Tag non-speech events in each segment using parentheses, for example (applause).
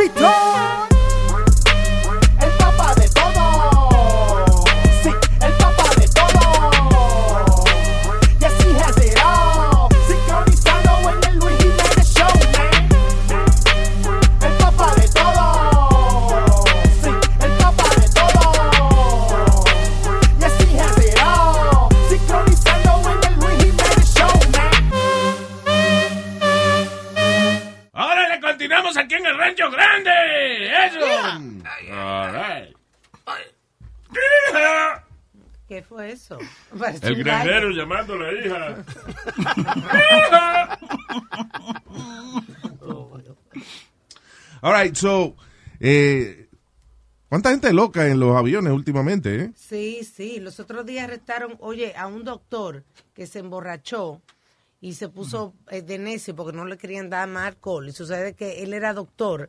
Pitón. El granjero llamando a la hija. All right, so, eh, ¿cuánta gente loca en los aviones últimamente, eh? Sí, sí. Los otros días arrestaron, oye, a un doctor que se emborrachó y se puso eh, de necio porque no le querían dar más alcohol. Y sucede que él era doctor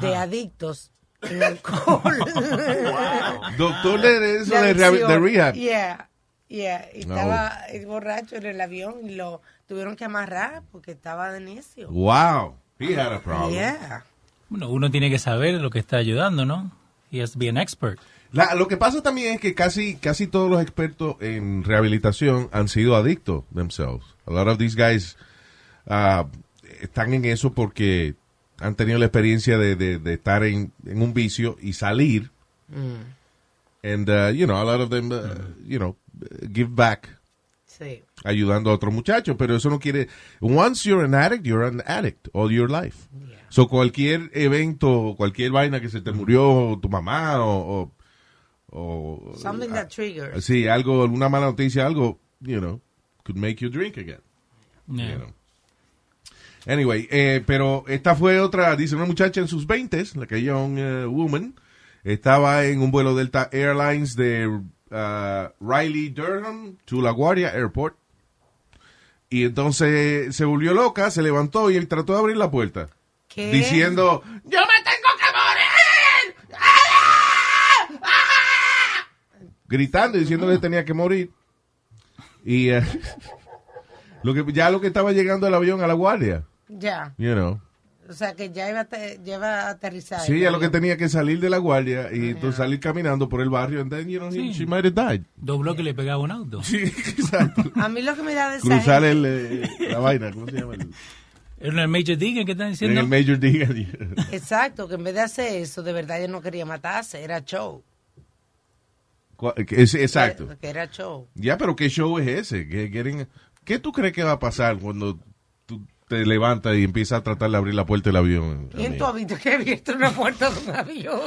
de adictos en alcohol. (laughs) Doctor de eso, de rehab. Yeah, yeah. Y No. estaba eh, borracho en el avión y lo tuvieron que amarrar porque estaba de necio. Wow, he had a problem. Yeah. Bueno, uno tiene que saber lo que está ayudando, ¿no? He has to be an expert. La- lo que pasa también es que casi, casi todos los expertos en rehabilitación han sido adictos themselves. A lot of these guys ah, están en eso porque han tenido la experiencia de, de- de estar en, en un vicio y salir. And, uh, you know, a lot of them, uh, you know, give back Sí. ayudando a otros muchachos, pero eso no quiere. Once you're an addict, you're an addict all your life. So cualquier evento, cualquier vaina que se te murió tu mamá o, o, o- Something that triggers. sí, algo, alguna mala noticia, algo, you know, could make you drink again. Yeah. You know. Anyway, eh, pero esta fue otra, dice una muchacha en sus 20 la que young eh, woman, estaba en un vuelo Delta Airlines de uh, Riley Durham to LaGuardia Airport. Y entonces se volvió loca, se levantó y trató de abrir la puerta. ¿Qué? Diciendo, ¡Yo me tengo que morir! gritando y diciendo que tenía que morir. Y eh, (laughs) lo que, ya lo que estaba llegando el avión a la guardia, Ya. you know. O sea que ya iba a, te- ya iba a aterrizar. Sí, ya lo que tenía que salir de la guardia y entonces salir caminando por el barrio and then, you know, Sí. she might have died. Dos bloques le pegaba un auto. Sí, (laughs) exacto. A mí lo que me da de Cruzar el, eh, la vaina, ¿cómo se llama? El- ¿Era el Major Digger que están en diciendo? el Major Diga. Exacto, que en vez de hacer eso, de verdad yo no quería matarse, era show. Exacto. Que era show. Ya, pero ¿qué show es ese? ¿Qué, quieren- ¿Qué tú crees que va a pasar cuando tú te levantas y empiezas a tratar de abrir la puerta del avión? ¿Quién tú has visto que ha abierto una puerta de un avión?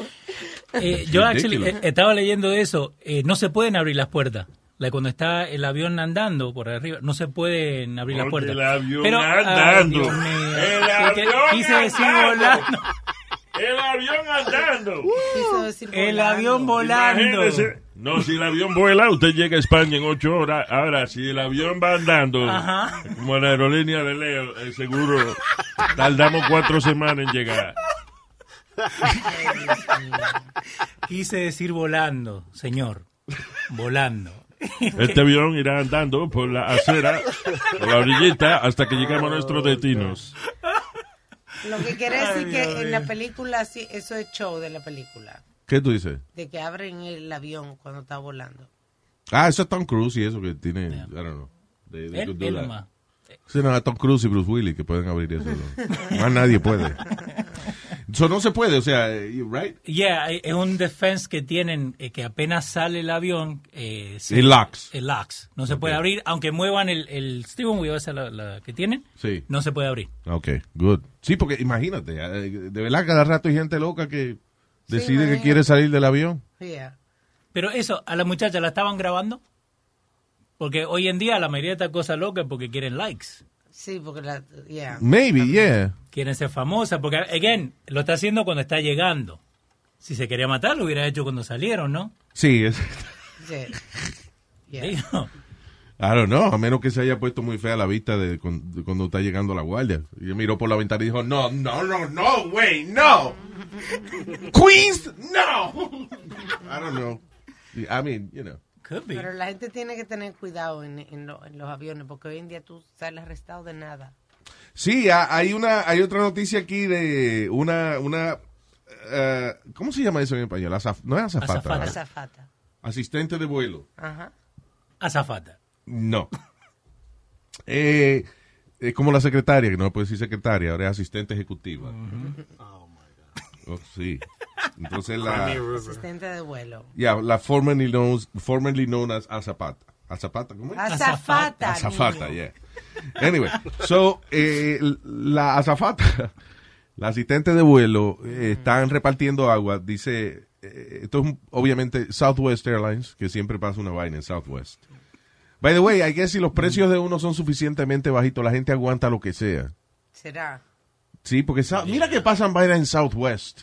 Eh, yo actually, eh, estaba leyendo eso. Eh, no se pueden abrir las puertas. Like, cuando está el avión andando por arriba, no se pueden abrir las puertas. el avión Pero, ah, andando. Dios mío. El Es que avión quise decir andando. volando. El avión andando. El avión volando. Imagínese. No, si el avión vuela, usted llega a España en ocho horas. Ahora, si el avión va andando, Ajá. como la aerolínea de Leo, eh, seguro tardamos cuatro semanas en llegar. Quise decir volando, señor. Volando. Este avión irá andando por la acera, por la orillita, hasta que lleguemos a nuestros destinos. Lo que quiere decir que en la película, sí, eso es show de la película. ¿Qué tú dices? De que abren el avión cuando está volando. Ah, eso es Tom Cruise y eso que tiene, I don't know. They- they Él, nomás. Sí, no, a Tom Cruise y Bruce Willis que pueden abrir eso. ¿no? (laughs) Más nadie puede. (laughs) Eso no se puede, o sea, eh, right? Yeah, es un defense que tienen eh, que apenas sale el avión. Eh, se- El locks. El locks. No se puede abrir, aunque muevan el, el steering wheel, esa la, la que tienen, Sí. no se puede abrir. Ok, good. Sí, porque imagínate, eh, de verdad cada rato hay gente loca que decide que imagínate. quiere salir del avión. Yeah. Pero eso, a la muchacha la estaban grabando. Porque hoy en día la mayoría de estas cosas locas es porque quieren likes. Sí, porque la. Yeah. Maybe, yeah. Quieren ser famosas. Porque, again, lo está haciendo cuando está llegando. Si se quería matar, lo hubiera hecho cuando salieron, ¿no? Sí, es, (laughs) Yeah. Yeah. Digo, I don't know, a menos que se haya puesto muy fea la vista de, cuando, de cuando está llegando la guardia. Y miró por la ventana y dijo, no, no, no, no, way, no. (laughs) Queens, no. (laughs) I don't know. I mean, you know. Could be. Pero la gente tiene que tener cuidado en, en lo- en los aviones porque hoy en día tú sales arrestado de nada. Sí, ha- hay una, hay otra noticia aquí de una, una, eh, ¿cómo se llama eso en español? Azaf- no es azafata. Azafata. Azafata. Asistente de vuelo. Ajá. Azafata. No. (laughs) Eh, es como la secretaria, que no le puede decir secretaria, ahora es asistente ejecutiva. Oh, sí. Entonces la, Asistente de vuelo. yeah, la formerly known, formerly known as Azapata. Azapata, ¿cómo es? Azafata. Azafata, niño. yeah. Anyway, so, eh, la azafata, la asistente de vuelo, eh, están repartiendo agua. Dice, eh, esto es un- obviamente Southwest Airlines, que siempre pasa una vaina en Southwest. By the way, I guess si los precios de uno son suficientemente bajitos, la gente aguanta lo que sea. Será. Sí, porque mira que pasan vainas en Southwest.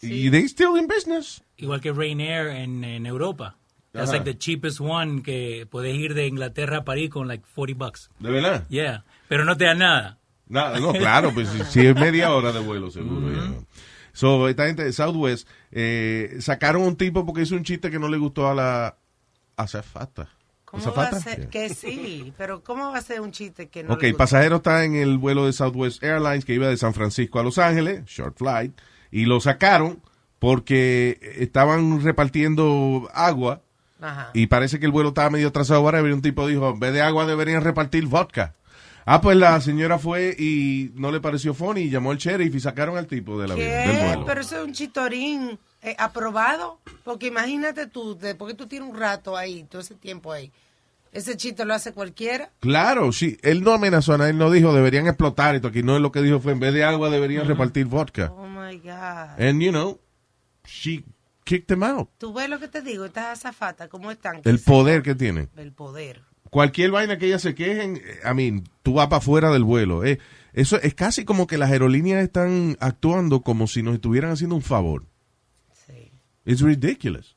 Sí. Y they still in business. Igual que Ryanair en, en Europa. That's Ajá. like the cheapest one que puedes ir de Inglaterra a París con like 40 bucks. ¿De verdad? Yeah. Pero no te da nada. No, no, claro, pues si, si es media hora de vuelo, seguro. ya, ¿no? So, esta gente de Southwest eh, sacaron un tipo porque hizo un chiste que no le gustó a la azafata. ¿Cómo va a ser? Yeah. Que sí, pero ¿cómo va a ser un chiste que no Ok, le el gusta? pasajero está en el vuelo de Southwest Airlines que iba de San Francisco a Los Ángeles, short flight, y lo sacaron porque estaban repartiendo agua Ajá. y parece que el vuelo estaba medio atrasado. Ahora un tipo dijo, en vez de agua deberían repartir vodka. Ah, pues la señora fue y no le pareció funny y llamó al sheriff y sacaron al tipo del, avión, del vuelo. Pero eso es un chitorín eh, aprobado. Porque imagínate tú, después que tú tienes un rato ahí, todo ese tiempo ahí, ese chiste lo hace cualquiera. Claro, sí. Él no amenazó a nadie, él no dijo deberían explotar esto. Aquí no es lo que dijo fue en vez de agua deberían repartir vodka. Oh my God. And you know, she kicked him out. Tú ves lo que te digo, estas azafatas, ¿cómo están? El poder que tiene. El poder. Cualquier vaina que ellas se quejen, eh, I mean, tú vas para afuera del vuelo. eh. Eso es casi como que las aerolíneas están actuando como si nos estuvieran haciendo un favor. Sí. It's ridiculous.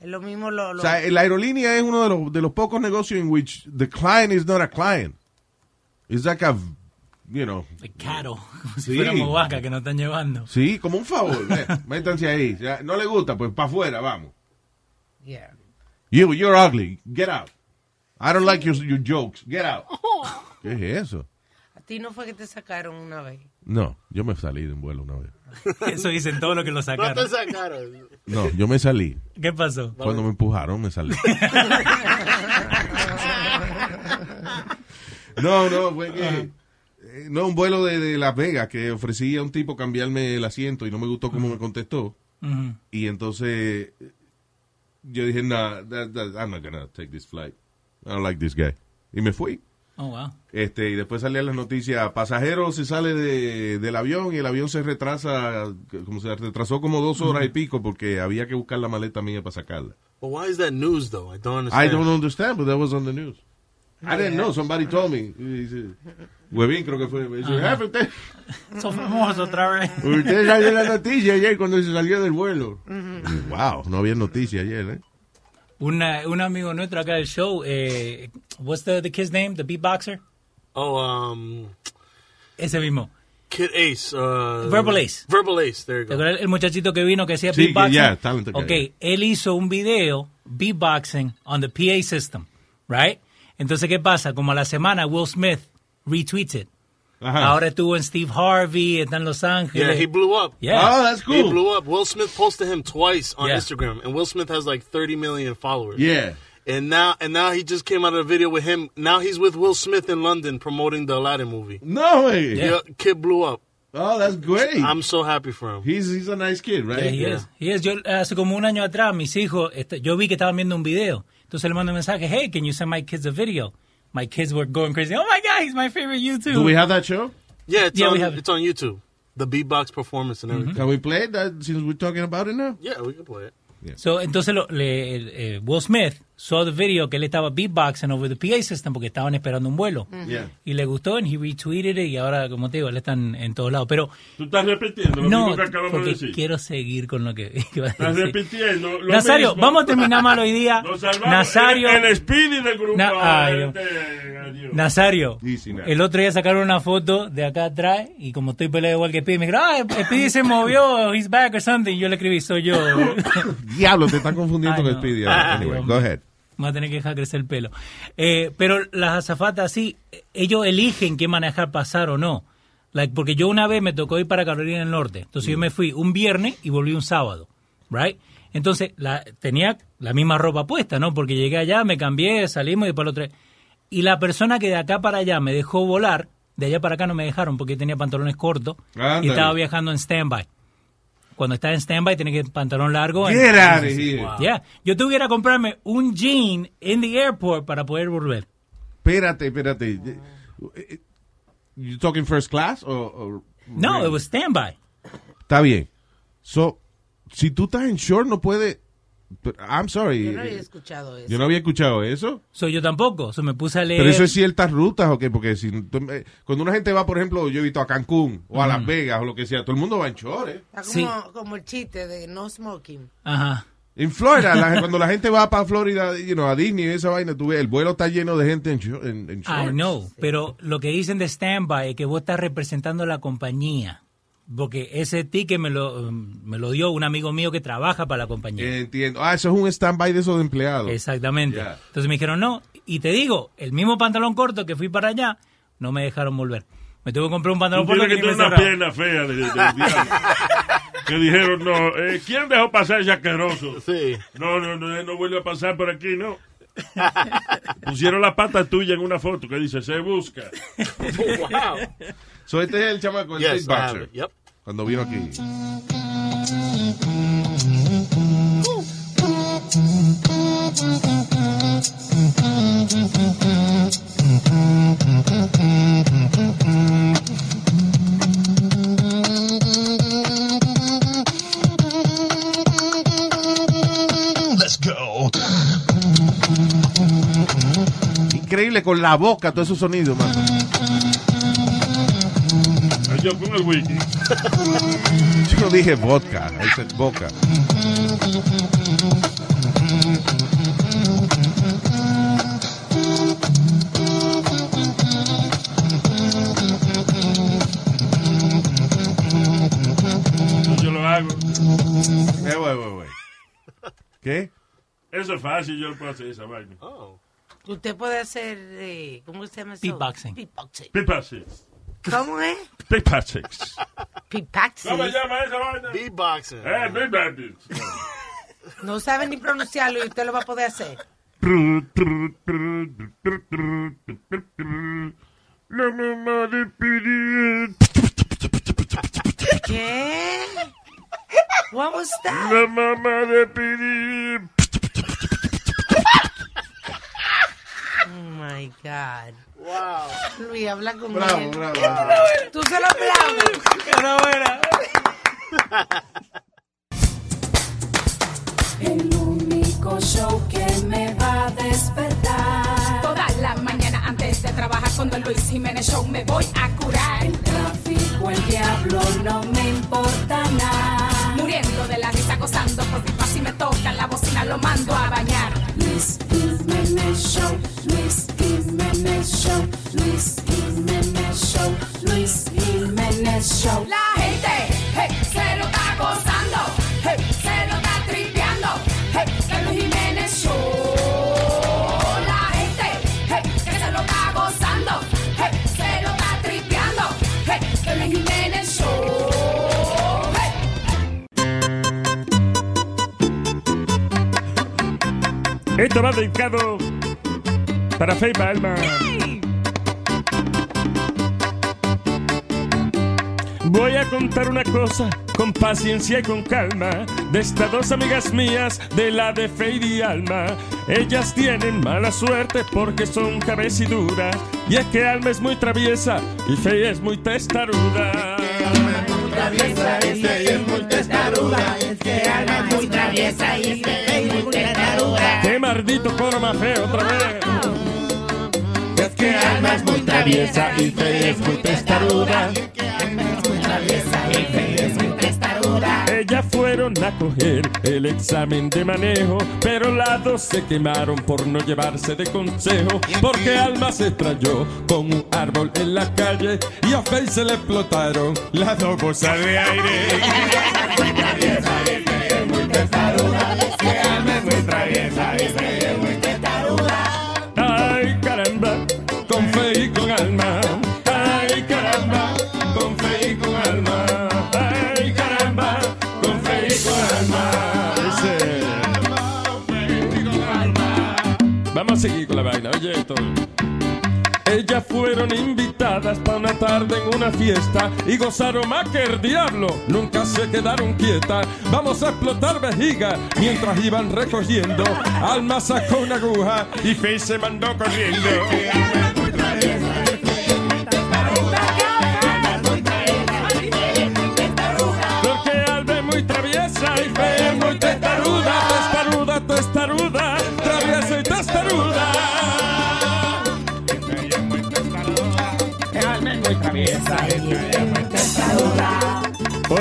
Es lo mismo lo... lo- O sea, la aerolínea es uno de los, de los pocos negocios en which the client is not a client. It's like a, you know, caro. Como si Sí. fuéramos vaca que nos están llevando. sí, como un favor. Métanse ahí. Ya, no le gusta, pues para afuera, vamos. Yeah. You, you're ugly. Get out. I don't like your, your jokes. Get out. (laughs) ¿Qué es eso? A ti no fue que te sacaron una vez. No, yo me salí de un vuelo una vez. (laughs) Eso dicen todo lo que lo No te sacaron. No, yo me salí. ¿Qué pasó? Cuando me empujaron, me salí. (laughs) no, no, fue que. eh, No, un vuelo de, de Las Vegas que ofrecía a un tipo cambiarme el asiento y no me gustó cómo me contestó. Y entonces yo dije, nah, that- that- I'm not gonna take this flight. I don't like this guy. Y me fui. Oh, wow. Este, y después salían las noticias, pasajero se sale de- del avión y el avión se retrasa, como se retrasó como dos horas y pico porque había que buscar la maleta mía para sacarla. But why is that news though? I don't understand. I don't understand, but that was on the news. I didn't know, somebody told me. Huevín creo que fue. Me dice, "Jefe, usted, (laughs) Son famosos otra vez. usted salió en la noticia ayer cuando se salió del vuelo. Wow, no había noticia ayer, ¿eh? Una, un amigo nuestro acá del show, eh, what's the, the kid's name? The beatboxer? Oh, um, Ese mismo. Kid Ace. Uh, Verbal Ace. Verbal Ace. There you ¿Te go. el muchachito que vino que hacía Sí, beatboxing? ya, talented guy. ok, él hizo un video beatboxing on the PA system, right? Entonces, ¿qué pasa? Como a la semana, Will Smith retweets it. Ajá. Ahora estuvo en Steve Harvey, está en Los Yeah, Ángeles. he blew up. Yeah. Oh, that's cool. He blew up. Will Smith posted him twice on Yeah. Instagram, and Will Smith has like 30 million followers. Yeah. And now, and now he just came out of a video with him. Now he's with Will Smith in London promoting the Aladdin movie. No way. Yeah, kid blew up. Oh, that's great. I'm so happy for him. he's, he's a nice kid, right? Yeah, he is. He is. Yo, hace como un año atrás, mis hijos, yo vi que estaban viendo un video. Entonces le mando un mensaje, hey, can you send my kids a video? My kids were going crazy. Oh my God, he's my favorite YouTube. Do we have that show? Yeah, it's Yeah, on we have it. it's on YouTube. The beatbox performance and everything. Can we play it that, since we're talking about it now? Yeah, we can play it. Yeah. So, entonces lo- le- el, eh, Will Smith saw the video que él estaba beatboxing over the PA system porque estaban esperando un vuelo. Yeah. Y le gustó, and he retweeted it, y ahora, como te digo, él está en, en todos lados. Pero Tú estás repitiendo lo no, mismo que acabamos de porque decir. quiero seguir con lo que, que (laughs) iba a Estás decir. repitiendo lo Nazario, mismo. vamos a terminar mal hoy día. (laughs) Nazario, El, el Speedy del grupo. Na- ay, este, adiós. Nazario, Easy el otro día sacaron una foto de acá atrás y como estoy peleado igual que Speedy, me dijeron, ah, Speedy se movió, he's back or something. Y yo le escribí, soy yo. (laughs) Diablo, te están confundiendo Ay, con no. Speedy. Ay, Anyway, go ahead. Me voy a tener que dejar crecer el pelo. Eh, pero las azafatas, sí, ellos eligen qué manejar, pasar o no. Like, porque yo una vez me tocó ir para Carolina del Norte. Entonces yo me fui un viernes y volví un sábado. Right? Entonces la, tenía la misma ropa puesta, ¿no? Porque llegué allá, me cambié, salimos y para el otro. Y la persona que de acá para allá me dejó volar, de allá para acá no me dejaron porque tenía pantalones cortos y estaba viajando en standby. Cuando estás en standby tienes que pantalón largo. Get out of here. Yeah. Yo tuviera que comprarme un jean en the airport para poder volver. Espérate, espérate. You talking first class or, or- No, it was standby. Está bien. So, si tú estás en short no puede I'm sorry. Yo no había escuchado eso. Yo no había escuchado eso. So, yo tampoco. So, me puse a leer. Pero eso es ciertas rutas o qué, porque si cuando una gente va, por ejemplo, yo he visto a Cancún o a Las Vegas o lo que sea, todo el mundo va en short, ¿eh? Está como, Sí. como el chiste de no smoking. Ajá. En Florida, la- (laughs) cuando la gente va para Florida, you know, a Disney y esa vaina, tú ves, el vuelo está lleno de gente en, en, I shorts. know, pero lo que dicen de standby es que vos estás representando a la compañía. Porque ese ticket me lo, me lo dio un amigo mío que trabaja para la compañía. Entiendo. Ah, eso es un stand-by de esos de empleados. Exactamente. Entonces me dijeron no. Y te digo, el mismo pantalón corto que fui para allá, no me dejaron volver. Me tuve que comprar un pantalón corto que que tener una pierna fea de, de-. Que dijeron, no, eh, ¿quién dejó pasar ese asqueroso? Sí. No, no, no, no vuelve a pasar por aquí, no. Pusieron la pata tuya en una foto que dice, se busca. (laughs) wow. So, este es el chamaco, el Yes. Yep. cuando vino aquí. Increíble con la boca, todos esos sonidos, man. Yo con el wiki. Yo no dije vodka, ese es boca. Yo lo hago. Eh, güey, güey, güey. ¿Qué? Eso es fácil, yo lo puedo hacer esa vaina. Oh. Usted puede hacer, eh, ¿cómo se llama eso? Beatboxing. Beatboxing. Pipaxix. ¿Cómo es? Pipaxix. Beatboxing. ¿Cómo se llama esa vaina? Beatboxing. Eh, Pipaxix. No sabe ni pronunciarlo y usted lo va a poder hacer. La mamá de Piri. ¿Qué? What was that? La mamá de Piri. Oh my God. Wow. Luis, habla con Bravo, él. bravo. bravo. Tú se lo aplaudes. El único show que me va a despertar. Toda la mañana antes de trabajar con Don Luis Jiménez Show me voy a curar. El tráfico, el diablo, no me importa nada. Muriendo de la risa, gozando por pipa si me toca la bocina lo mando a bañar. Luis Jiménez Show, Jiménez Show, Luis Jiménez Show, Luis Jiménez Show. La gente, hey, se lo está gozando, hey, se lo está tripeando, hey, Luis Jiménez Show. La gente, se lo está gozando, se lo está tripeando, el Luis Jiménez Show. Esto va dedicado para Faye Balma. Voy a contar una cosa con paciencia y con calma de estas dos amigas mías, de la de Faye y Alma. Ellas tienen mala suerte porque son cabeciduras. Y es que Alma es muy traviesa y Faye es muy testaruda. ¡Qué maldito coro más feo otra vez! Es que Alma es muy traviesa y Faye es muy testaruda. Ellas fueron a coger el examen de manejo, pero las dos se quemaron por no llevarse de consejo, porque Alma se estrelló con un árbol en la calle y a Faye se le explotaron las dos bolsas de aire. Fueron invitadas para una tarde en una fiesta y gozaron más que el diablo. Nunca se quedaron quietas. Vamos a explotar vejiga mientras iban recogiendo. Alma sacó una aguja y Faye se mandó corriendo. Porque Alba muy traviesa y Faye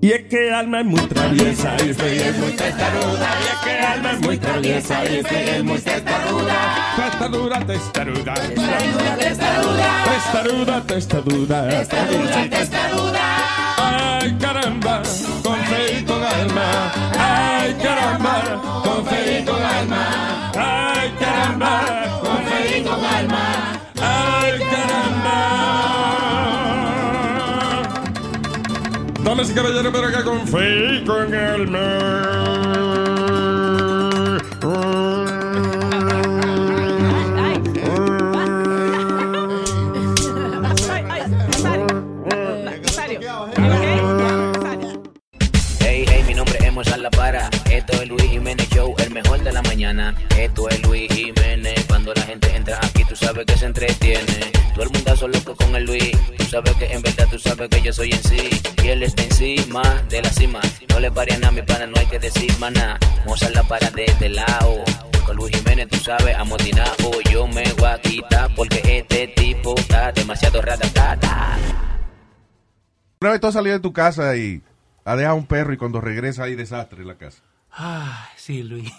Y es que Alma es muy traviesa y Faye es muy testaruda. Y es que Alma es muy traviesa y Faye es muy testaruda. Testaruda, testaruda. Testaruda, testaruda. Testaruda, testaruda. Ay, caramba, con fe y con alma. Ay, caramba, con fe y con alma. Ay, caramba, caballeros, pero acá con fe y con Hey, hey, mi nombre es Mozart La Para. Esto es Luis Jiménez Show, el mejor de la mañana. Esto es Luis Jiménez. Cuando la gente entra aquí, tú sabes que se entretiene. Todo el mundazo loco con el Luis. Tú sabes que en verdad tú sabes que yo soy en sí. De la cima. No le pare a nada, mi pana, no hay que decir maná. Mozart La Para de este lado. Con Luis Jiménez, tú sabes, amotinado. Yo me voy a quitar porque este tipo está demasiado ratatata. Una vez tú has salido de tu casa y has dejado un perro y cuando regresa hay desastre en la casa. Ay, sí, Luis.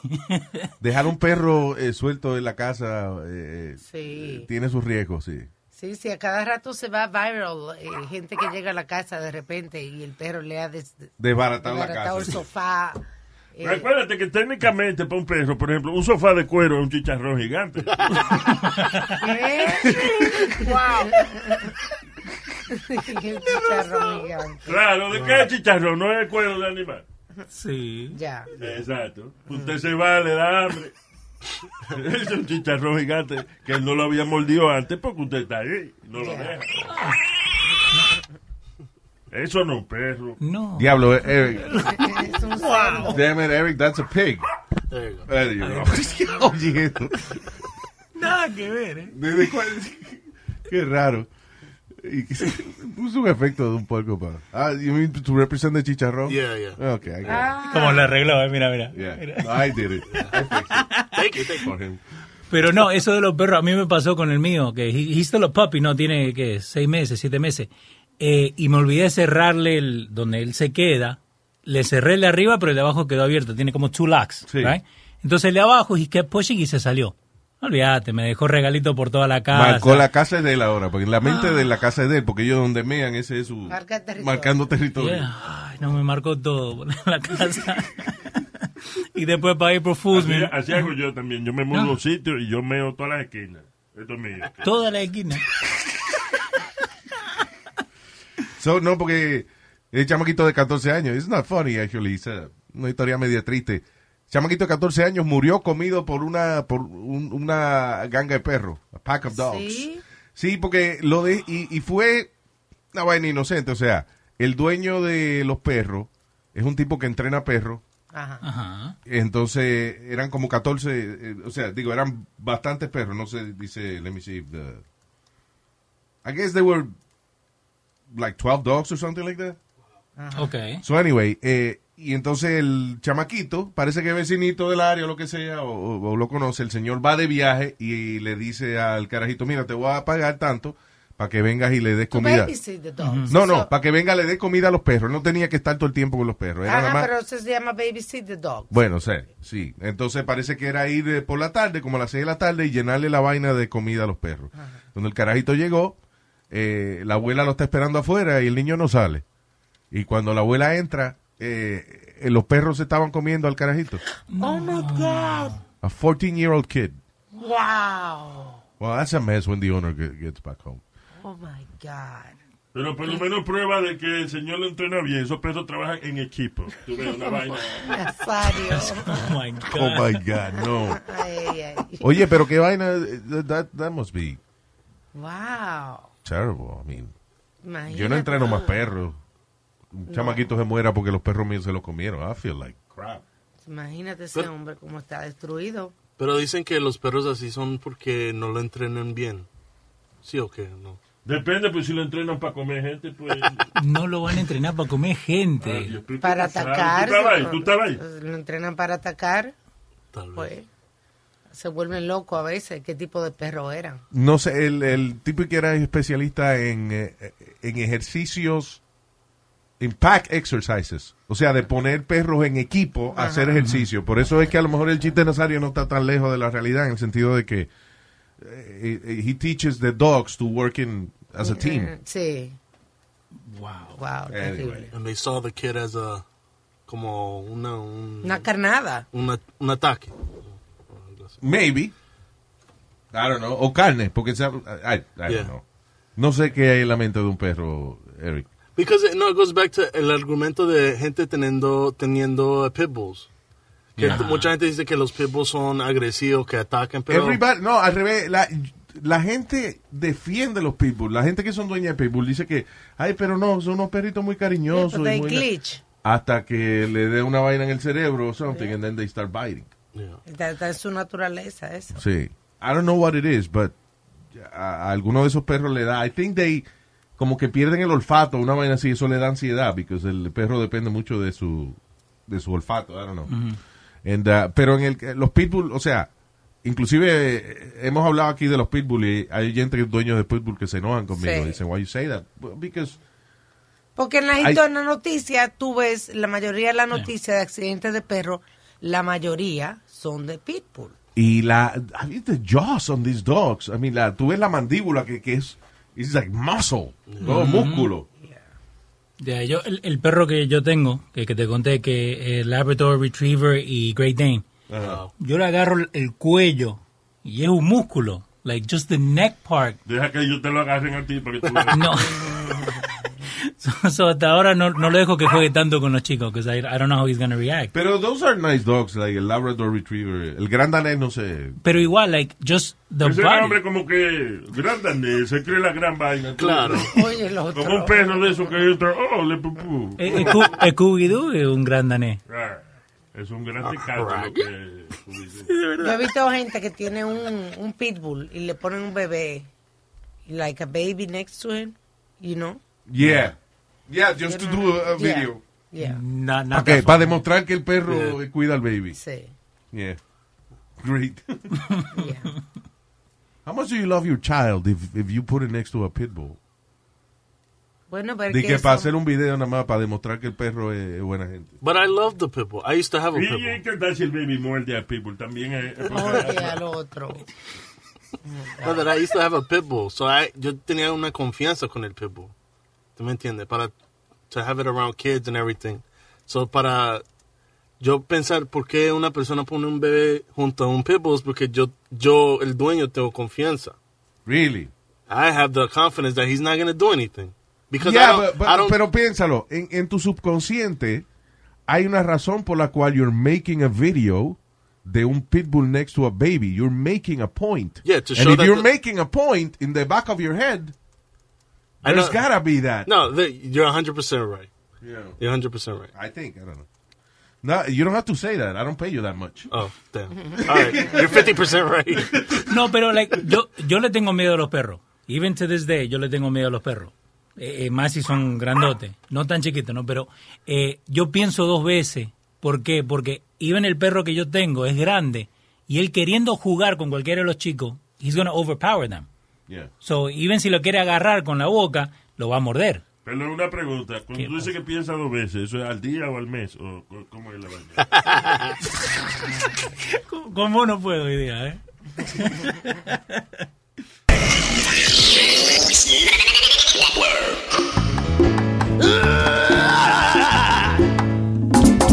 Dejar un perro eh, suelto en la casa eh, Sí. tiene sus riesgos, sí. Sí, sí, a cada rato se va viral. eh, gente que llega a la casa de repente y el perro le ha des- Desbaratado la desbaratado el casa. sofá. eh, Recuérdate que técnicamente para un perro, por ejemplo, un sofá de cuero es un chicharrón gigante. ¿Qué? wow. (laughs) el chicharrón gigante. Claro, ¿de qué es chicharrón? No es el cuero de animal. Sí. Ya. Exacto. Usted se va, le da hambre. (laughs) Es un chicharrón gigante que él no lo había mordido antes porque usted está ahí. No lo deja. Eso no es un perro. No. Diablo, eh, Eric. Es un cerdo. Damn it, Eric, that's a pig. There you go. Digo, (laughs) Oye, esto. Nada que ver, ¿eh? ¿Desde cuál? Qué raro. Y (laughs) puso un efecto de un puerco para. Ah, you mean to represent the chicharrón? Yeah, yeah. Okay, I got Ah, Como lo arregló, eh, mira, mira. it. Yeah. mira. No, I did it. I fixed it Thank you, thank you. for him. Pero no, eso de los perros, a mí me pasó con el mío, que he- he's still a puppy, no, tiene, que Seis meses, siete meses. Eh, y me olvidé de cerrarle el, donde él se queda. Le cerré el de arriba, pero el de abajo quedó abierto. Tiene como two locks, Sí. right? Entonces el de abajo, he kept pushing y se salió. Olvídate, me dejó regalito por toda la casa. Marcó la casa es de él ahora, porque en la mente de la casa es de él, porque ellos donde mean, ese es su. Marca territorio. Marcando territorio. Yeah. Ay, no, me marcó todo (laughs) la casa. y después para ir por Foods, Así, así hago yo también. Yo me mudo a No. un sitio y yo meo todas las esquinas. Esto es mío. toda la esquina. (laughs) So, no, porque el chamaquito de 14 años, it's not funny actually, it's a- una historia media triste. Chamaquito de 14 años murió comido por una por un- una ganga de perros, a pack of dogs. Sí. Sí, porque lo de y, y fue una vaina inocente, o sea, el dueño de los perros es un tipo que entrena perros, Ajá. Ajá. entonces eran como 14, eh, o sea, digo, eran bastantes perros, no sé, dice, let me see, if the- I guess they were like 12 dogs or something like that. Ok. So anyway, eh, y entonces el chamaquito, parece que es vecinito del área o lo que sea, o, lo conoce, el señor va de viaje y le dice al carajito, mira, te voy a pagar tanto para que vengas y le des comida. babysit the dogs. No, no, para que venga le dé comida a los perros. No tenía que estar todo el tiempo con los perros. Era Ajá, más... pero eso se llama babysit the dog. Bueno, sí, sí. Entonces parece que era ir por la tarde, como a las 6 de la tarde, y llenarle la vaina de comida a los perros. Cuando el carajito llegó, eh, la abuela lo está esperando afuera y el niño no sale. Y cuando la abuela entra, eh, eh, los perros se estaban comiendo al carajito. Oh my God. A 14-year-old kid. Wow. Well, that's a mess when the owner ge- gets back home. Oh my God. Pero por lo menos prueba de que el señor lo entrena bien. Esos perros trabajan en equipo. Tú ves una vaina. (laughs) Oh my God. Oh my God, no. Ay, ay. Oye, pero qué vaina. That, that must be Wow. terrible. I mean, Imagínate. yo no entreno más perros. Un chamaquito se muera porque los perros míos se lo comieron. I feel like crap. Imagínate ese hombre como está destruido. Pero dicen que los perros así son porque no lo entrenan bien. ¿Sí o qué? No. Depende, pues si lo entrenan para comer gente, pues. (laughs) No lo van a entrenar para comer gente. Dios, pero Para tú sabes, atacar. ¿Tú estabas ahí? ¿Tú estabas ahí? Lo entrenan para atacar. Tal vez. Pues se vuelven locos a veces. ¿Qué tipo de perro eran? No sé, el, el tipo que era especialista en, eh, en ejercicios, en pack exercises. O sea, de poner perros en equipo a hacer ejercicio. Por eso es que a lo mejor el chiste de Nazario no está tan lejos de la realidad en el sentido de que eh, eh, he teaches the dogs to work in as a team. Eh, Sí. Wow. Wow, Anyway. And they saw the kid as a como una un, Una carnada. una- un ataque. Maybe. I don't know. O carne, porque se- I, I don't Yeah. know. No sé qué hay en la mente de un perro, Eric. Because it, no, it goes back to el argumento de gente teniendo teniendo uh, pit bulls. Que Yeah. mucha gente dice que los pit bulls son agresivos, que atacan, pero Everybody- no, al revés. La, la gente defiende los pitbull. La gente que son dueñas de pitbull dice que, ay, pero no, son unos perritos muy cariñosos. But y they muy- glitch. hasta que le dé una vaina en el cerebro o something, and then they start biting. Yeah. Está en su naturaleza eso. Sí. I don't know what it is, but a, a alguno de esos perros le da. I think they como que pierden el olfato, una vaina así, eso le da ansiedad, porque el perro depende mucho de su de su olfato, I don't know. And, uh, pero en el los pitbull, o sea, inclusive eh, hemos hablado aquí de los pitbull y hay gente que es dueño de pitbull que se enojan conmigo, Sí. dicen, "Why you say that?" Because Porque en la, Hay- en la noticia tú ves la mayoría de las noticias de accidentes de perros, la mayoría son de pitbull. Y la, I mean, the jaws on these dogs. I mean, la, tú ves la mandíbula que, que es, it's like muscle, todo músculo. Ya, yo, el, el perro que yo tengo, que, que te conté, que el Labrador Retriever y Great Dane, Wow. yo le agarro el, el cuello y es un músculo. Like just the neck part. Deja que ellos te lo agarren a ti para que tú. (laughs) No. (laughs) so, so hasta ahora no, no lo dejo que juegue tanto con los chicos, because I, I don't know how he's going to react. Pero those are nice dogs, like el Labrador Retriever. El Gran Danés, no sé. Pero igual, like, just the Ese body. hombre como que gran danés, se cree la gran vaina. Claro. Oye, el otro. Como un perro de esos que entra, oh, le pupú. Eh, eh, eh, Scooby-Doo es un gran danés. Ah, Es un gran pecado. Yo he visto gente que tiene un, un pitbull y le ponen un bebé, like a baby next to him, you know? Yeah. Yeah, just to do a, a Yeah. video. Yeah, not Okay, that para demostrar que el perro eh, cuida al baby. sí. Yeah. Great. (laughs) Yeah. How much do you love your child if, if you put it next to a pit bull? Bueno, pero De que para hacer un video nada más para demostrar que el perro es, es buena gente. But I love the pit bull. I used to have a Y pit hay bull. que dar si el baby muerde a people también. Oye, al otro. No, that I used to have a pit bull. So I, yo tenía una confianza con el pit bull. ¿Tú me entiendes? Para to have it around kids and everything. So para yo pensar por qué una persona pone un bebé junto a un pit bull es porque yo, yo el dueño tengo confianza. Really? I have the confidence that he's not going to do anything. Because I Yeah, don't, but- but- I don't- pero piénsalo, en, en tu subconsciente hay una razón por la cual you're making a video de un pitbull next to a baby. You're making a point. Yeah, to And show if that you're the- making a point in the back of your head, I there's know- gotta be that. no, the, you're 100% right. Yeah. You're 100% right. I think, I don't know. No, you don't have to say that. I don't pay you that much. Oh, damn. All right. You're 50% right. (laughs) No, pero like, yo, yo le tengo miedo a los perros. Even to this day, yo le tengo miedo a los perros. Eh, eh, más si son grandotes, no tan chiquitos, ¿no? Pero eh, yo pienso dos veces. ¿Por qué? Porque even el perro que yo tengo es grande y él queriendo jugar con cualquiera de los chicos, he's gonna overpower them. Yeah. So, even si lo quiere agarrar con la boca, lo va a morder. Pero una pregunta, cuando ¿Qué tú dices que piensa dos veces, ¿eso es al día o al mes? ¿O cómo es la vaina? (laughs) ¿Cómo- ¿Cómo no puedo hoy día, eh? (laughs) (laughs)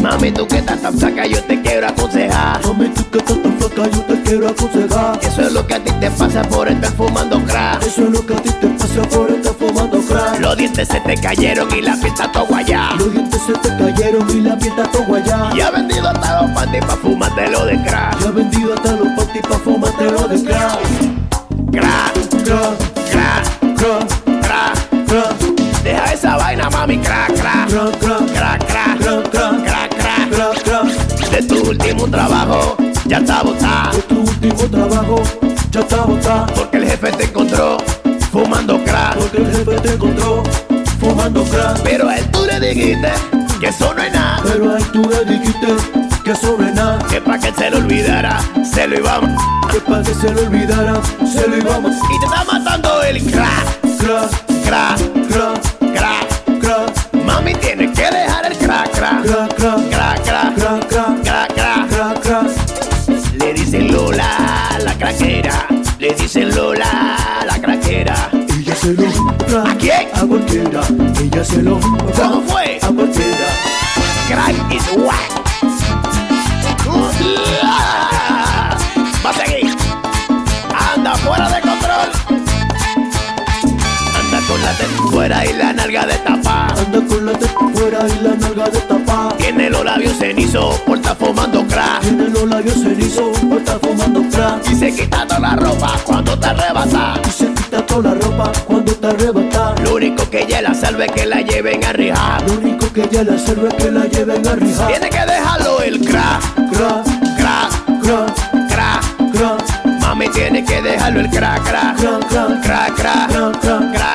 Mami, tú que estás tan flaca, yo te quiero aconsejar. Mami, tú que estás tan flaca, yo te quiero aconsejar. Eso es lo que a ti te pasa por estar fumando crack. Eso es lo que a ti te pasa por estar fumando crack. Los dientes se te cayeron y la piel está todo guayá. Los dientes se te cayeron y la piel está todo guayá. Y ha vendido hasta los panties pa' fumártelo de crack. Ya ha vendido hasta los panties pa' fumártelo de crack. Crack, Crack, crack, crack, crack. crack. Deja esa vaina, mami. Crack, crack, Crack, crack, crack, crack, crack, crack. De tu último trabajo, ya está botado. De tu último trabajo, ya está botado. Porque el jefe te encontró fumando crack. Porque el jefe te encontró fumando crack. Pero a él tú le dijiste que eso no es nada. Pero ahí tú le dijiste que sobre nada. Que pa' que se lo olvidara, se lo íbamos. Que para que se lo olvidara, se lo íbamos. Y te está matando el crack, Crack, crack, crack, crack. crack, Mami, tienes que dejar el crack. crack, crack, Crack, craquera. Le dicen Lola, la craquera. Ella se lo ¿A quién? a cualquiera. Ella se lo ¿Cómo fue? a cualquiera. Crack is whack. Va a seguir. Anda fuera de control. Anda con la teta fuera y la nalga de tapa. Anda con la teta fuera y la nalga de tapa los labios cenizo por fumando crack. Tiene los labios cenizo por estar fumando crack. Y se quita toda la ropa cuando te arrebata. Y se quita toda la ropa cuando te arrebata. Lo único que ella la salve es que la lleven a rijar. Lo único que ella la salve es que la lleven a rijar. Tiene que dejarlo el crack. Crack, crack, crack, crack, crack. Mami tiene que dejarlo el crack, crack, crack, crack, crack, crack, crack.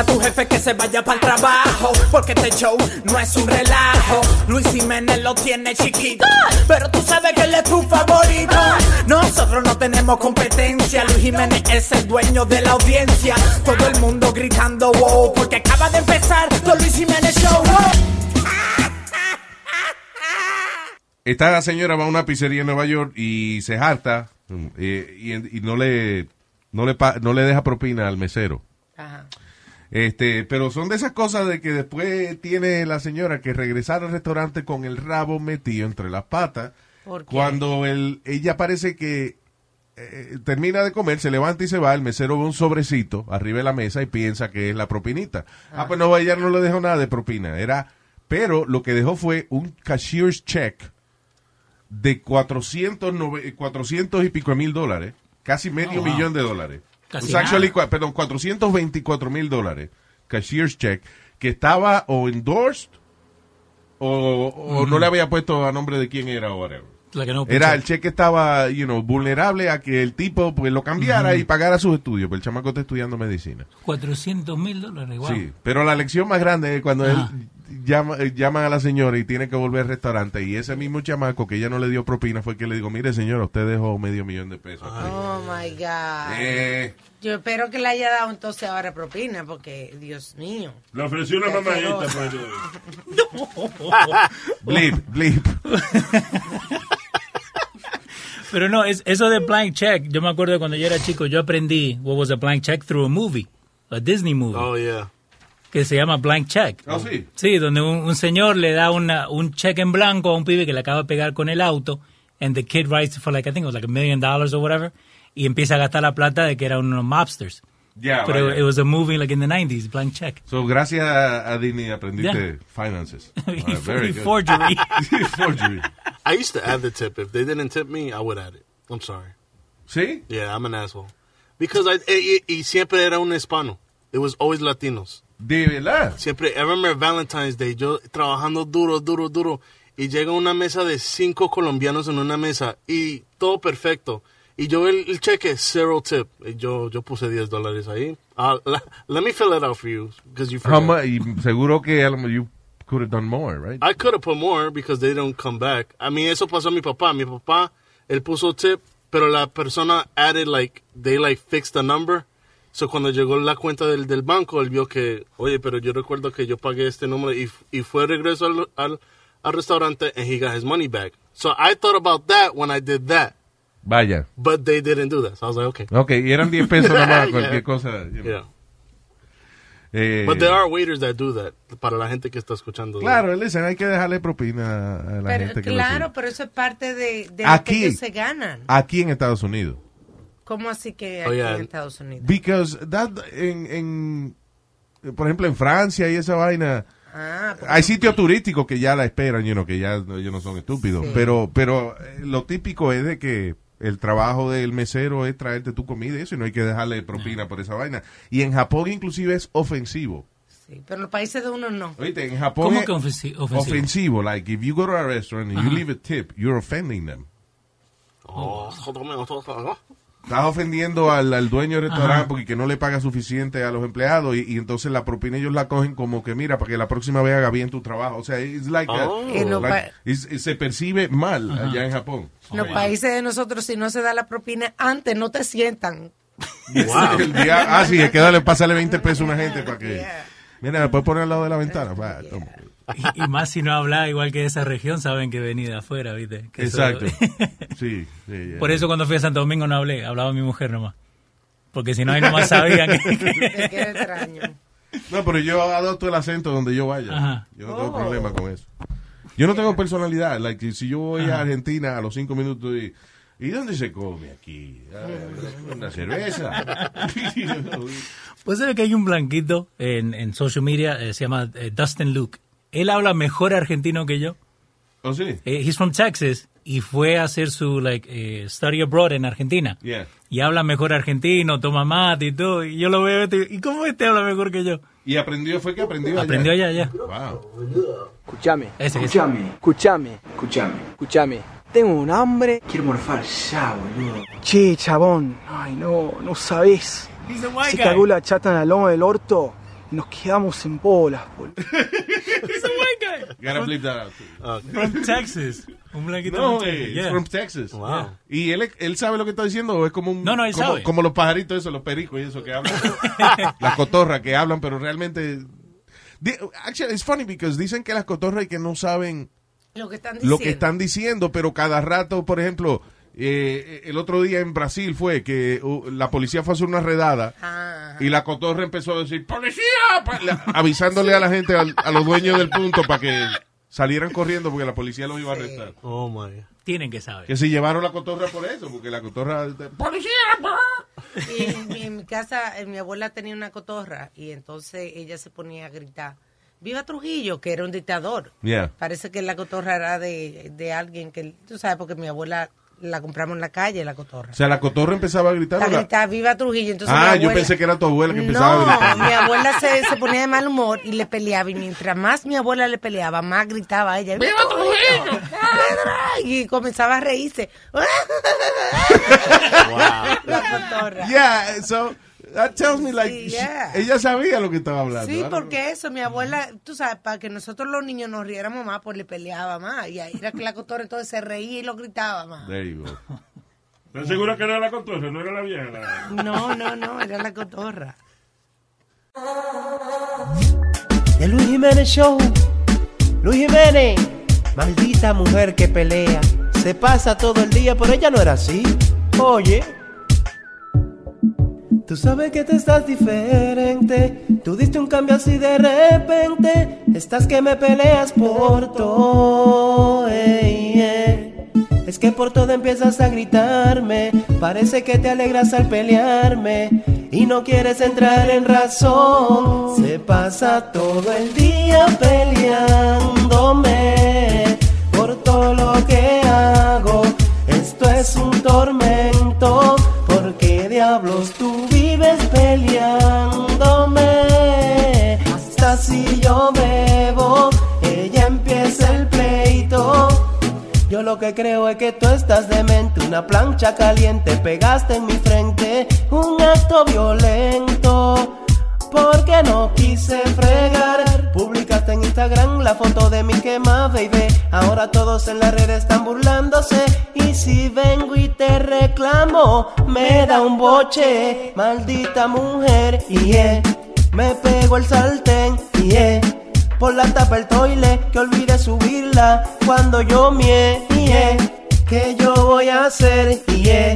A tu jefe que se vaya para el trabajo, porque este show no es un relajo. Luis Jiménez lo tiene chiquito, pero tú sabes que él es tu favorito. Nosotros no tenemos competencia, Luis Jiménez es el dueño de la audiencia. Todo el mundo gritando wow, porque acaba de empezar The Luis Jiménez Show. wow. Esta señora va a una pizzería en Nueva York y se harta mm, eh, y, y no le no le pa- no le deja propina al mesero. Ajá. Este, pero son de esas cosas de que después tiene la señora que regresar al restaurante con el rabo metido entre las patas. Cuando el, ella parece que eh, termina de comer, se levanta y se va, el mesero ve un sobrecito arriba de la mesa y piensa que es la propinita. Ah, pues no, ella no le dejó nada de propina. Era, pero lo que dejó fue un cashier's check de 400, nove- 400 y pico de mil dólares, casi medio Oh, wow. millón de dólares. Casi actually cua- perdón, 424 mil dólares, cashier's check, que estaba o endorsed o, o no le había puesto a nombre de quién era o whatever. La que no Era el cheque estaba, you know, vulnerable a que el tipo pues lo cambiara y pagara sus estudios, porque el chamaco está estudiando medicina. 400 mil dólares, wow. Sí, pero la lección más grande es cuando él llama, eh, llaman a la señora y tiene que volver al restaurante y ese mismo chamaco que ella no le dio propina fue que le digo, mire señora, usted dejó medio millón de pesos. Oh my God. Eh, Yo espero que le haya dado entonces ahora propina, porque Dios mío. Le ofreció una mamadita. asqueroso. Pues, (laughs) blip, blip. (laughs) Pero no, es, eso de blank check, yo me acuerdo cuando yo era chico, yo aprendí what was a blank check through a movie, a Disney movie, Oh, yeah. que se llama Blank Check. Oh, sí. Sí, donde un, un señor le da una, un cheque en blanco a un pibe que le acaba de pegar con el auto, and the kid writes for like, I think it was like a million dollars or whatever, y empieza a gastar la plata de que eran unos mobsters. Ya, Pero vaya. it was a movie like in the 90s, Blank Check. So, gracias a, a Disney aprendiste Yeah. finances. (laughs) Ah, very good. forgery. (laughs) Forgery. I used to add the tip. If they didn't tip me, I would add it. I'm sorry. ¿Sí? Yeah, I'm an asshole. Because I, y, y siempre era un hispano. It was always Latinos. De verdad. Siempre, I remember Valentine's Day, yo trabajando duro, duro, duro, y llega una mesa de cinco colombianos en una mesa, y todo perfecto. Y yo el, el cheque, zero tip. Y yo, yo puse 10 dólares ahí. Ah, la- let me fill it out for you, because you How forgot. mu- y seguro que a you could have done more, right? I could have put more because they don't come back. I mean, eso pasó a mi papá. Mi papá, él puso tip, pero la persona added like, they like fixed the number So, cuando llegó la cuenta del, del banco, él vio que, oye, pero yo recuerdo que yo pagué este número y, y fue regreso al, al, al restaurante and he got his money back. So I thought about that when I did that, Vaya. but they didn't do that. So I was like, okay. Ok, y eran 10 pesos nada más, (laughs) Yeah. cualquier cosa. you know. Yeah. Eh, But there are waiters that do that para la gente que está escuchando. Claro, listen, hay que dejarle propina a la Pero, gente que lo claro, pero eso es parte de, de lo Aquí. que ellos se ganan. Aquí en Estados Unidos. ¿Cómo así que Oh, aquí yeah. en Estados Unidos? Because that, en, en, por ejemplo, en Francia y esa vaina, Ah, hay sitios turísticos que ya la esperan, you know, que ya ellos no son estúpidos. Sí. Pero, pero eh, lo típico es de que el trabajo del mesero es traerte tu comida y eso, y no hay que dejarle propina por esa vaina. Y en Japón inclusive es ofensivo. sí, pero en los países de uno no. Oíste, en Japón ¿Cómo es que ofensi- ofensivo? ofensivo. Like, if you go to a restaurant and you leave a tip, you're offending them. Oh, Estás ofendiendo al, al dueño del restaurante Ajá. porque que no le paga suficiente a los empleados y, y entonces la propina ellos la cogen como que mira para que la próxima vez haga bien tu trabajo. O sea, it's like Oh. Like- it's- se percibe mal allá en Japón. En los países de nosotros, si no se da la propina antes, no te sientan. (laughs) El día- ah, sí, hay que darle, pasarle 20 pesos a una gente para que... Mira, me puedes poner al lado de la ventana. Va, toma. Y, y más si no habla igual que de esa región, saben que venía de afuera, ¿viste? Que Exacto. (laughs) Sí, sí, Por eso cuando fui a Santo Domingo no hablé, hablaba mi mujer nomás. Porque si no, ahí nomás sabían que... (laughs) Queda extraño. No, pero yo adopto el acento donde yo vaya. Ajá. Yo no tengo Oh. problema con eso. Yo no tengo personalidad. Like, si yo voy a Ajá. Argentina a los cinco minutos y... ¿Y dónde se come aquí? Una cerveza. (laughs) Pues sabe que hay un blanquito en, en social media, eh, se llama eh, Dustin Luke. Él habla mejor argentino que yo. ¿Oh, sí? Eh, he's from Texas y fue a hacer su like eh, study abroad en Argentina. Yeah. Y habla mejor argentino, toma mate y todo. Y yo lo veo este, ¿y cómo este habla mejor que yo? ¿Y aprendió? ¿Fue que aprendió allá? Aprendió allá, allá. Wow. Escúchame, escúchame, escúchame, escúchame, escúchame. Tengo un hambre. Quiero morfar ya, boludo. Che, chabón. Ay, no, no sabés. Se cagó la chata en la loma del orto nos quedamos en bolas, boludo. He's a white guy. Gotta bleep that out. too. From Texas. Un blanquito No, from Texas. eh, Yeah. from Texas. Wow. ¿Y él, él sabe lo que está diciendo o es como un... No, no, él como, sabe. como los pajaritos esos, los pericos y eso que hablan. (laughs) las cotorras que hablan, pero realmente... Di- Actually, it's funny because dicen que las cotorras y que no saben Lo que están diciendo. lo que están diciendo, pero cada rato, por ejemplo, eh, el otro día en Brasil fue que uh, la policía fue a hacer una redada Ah, y la cotorra empezó a decir, ¡Policía! Avisándole a la gente, a los dueños del punto, para que salieran corriendo porque la policía los iba a arrestar. Oh my. Tienen que saber. Que se llevaron la cotorra por eso, porque la cotorra... ¡Policía! pa!" y en, mi- en mi casa, mi abuela tenía una cotorra y entonces ella se ponía a gritar. Viva Trujillo, que era un dictador. Yeah. Parece que la cotorra era de, de alguien que, tú sabes, porque mi abuela la compramos en la calle, la cotorra. O sea, la cotorra empezaba a gritar. La ¿o la- gritaba, viva Trujillo. Entonces Ah, yo pensé que era tu abuela que empezaba no, a gritar. mi abuela se, se ponía de mal humor y le peleaba. Y mientras más mi abuela le peleaba, más gritaba ella. ¡Viva Trujillo! Y comenzaba a reírse. (laughs) La cotorra. Yeah, so that tells me like Sí, she- yeah. ella sabía lo que estaba hablando. Sí, porque eso, mi abuela, tú sabes, para que nosotros los niños nos riéramos más, pues le peleaba más. Y ahí era que la cotorra entonces se reía y lo gritaba más. There you go. ¿Estás seguro que era la cotorra, no era la vieja? la- No, no, no, era la cotorra. El Luis Jiménez Show. Luis Jiménez. Maldita mujer que pelea. Se pasa todo el día, pero ella no era así. Oye. Tú sabes que te estás diferente. Tú diste un cambio así de repente. Estás que me peleas por todo. ey, ey. Es que por todo empiezas a gritarme. Parece que te alegras al pelearme. Y no quieres entrar en razón. Se pasa todo el día peleándome. Por todo lo que hago. Esto es un tormento. ¿Por qué diablos tú peleándome? Hasta si yo bebo, ella empieza el pleito. Yo lo que creo es que tú estás demente, una plancha caliente pegaste en mi frente, un acto violento. Porque no quise fregar, en Instagram la foto de mi quema, baby. Ahora todos en la red están burlándose y si vengo y te reclamo, me da un boche, maldita mujer. Y yeah, me pego el sartén. Y yeah, por la tapa el toile, que olvide subirla cuando yo mie. Y yeah, ¿qué yo voy a hacer? Y yeah,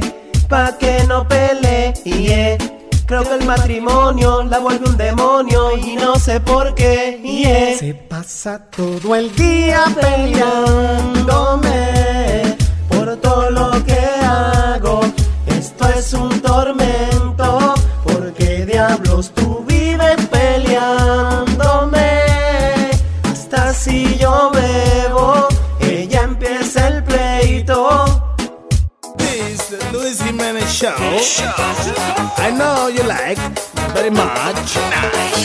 pa' que no pele. Y yeah, creo que el matrimonio la vuelve un demonio y no sé por qué. Yeah, Se pasa todo el día peleándome like very much.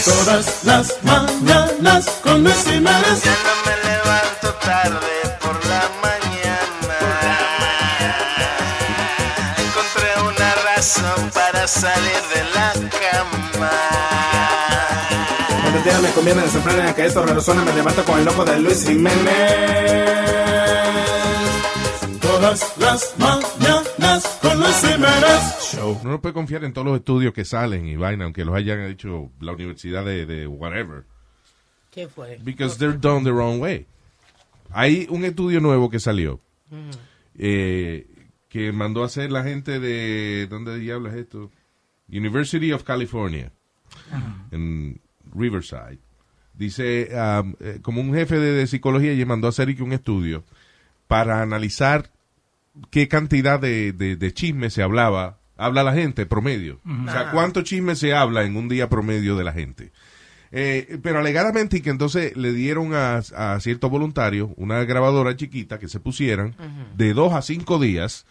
Todas las mañanas con Luis Jiménez. Ya no me levanto tarde por la mañana. Encontré una razón para salir de la cama. Cuando día me conviene, se sorprenden que esto resuena, me levanto con el loco de Luis Jiménez. Todas las mañanas con Luis Jiménez. Show. No puede confiar en todos los estudios que salen y vaina, aunque los hayan hecho la universidad de, de whatever. ¿Qué fue? Because they're done the wrong way. Hay un estudio nuevo que salió eh, que mandó a hacer la gente de. ¿Dónde diablos es esto? University of California, en Riverside. Dice, um, eh, como un jefe de, de psicología, y mandó a hacer un estudio para analizar qué cantidad de, de, de chisme se hablaba, habla la gente promedio. O sea, cuánto chisme se habla en un día promedio de la gente. Eh, pero alegadamente y que entonces le dieron a, a ciertos voluntarios una grabadora chiquita que se pusieran de dos a cinco días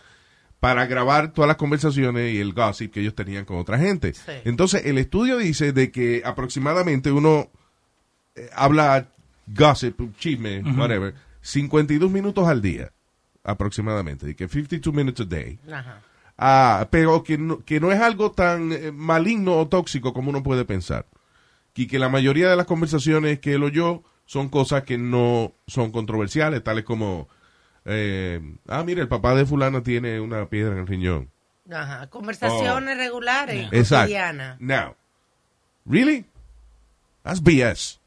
para grabar todas las conversaciones y el gossip que ellos tenían con otra gente. Entonces, el estudio dice de que aproximadamente uno eh, habla gossip, chisme, Ujú. whatever, 52 minutos al día, aproximadamente, de que 52 minutes a day. Ajá. Ah, pero que no, que no es algo tan eh, maligno o tóxico como uno puede pensar. Y que la mayoría de las conversaciones que él oyó son cosas que no son controversiales, tales como, eh, ah, mira, el papá de fulana tiene una piedra en el riñón. Ajá. Conversaciones regulares, Oh. Exacto. cotidianas. Now, really? That's BS.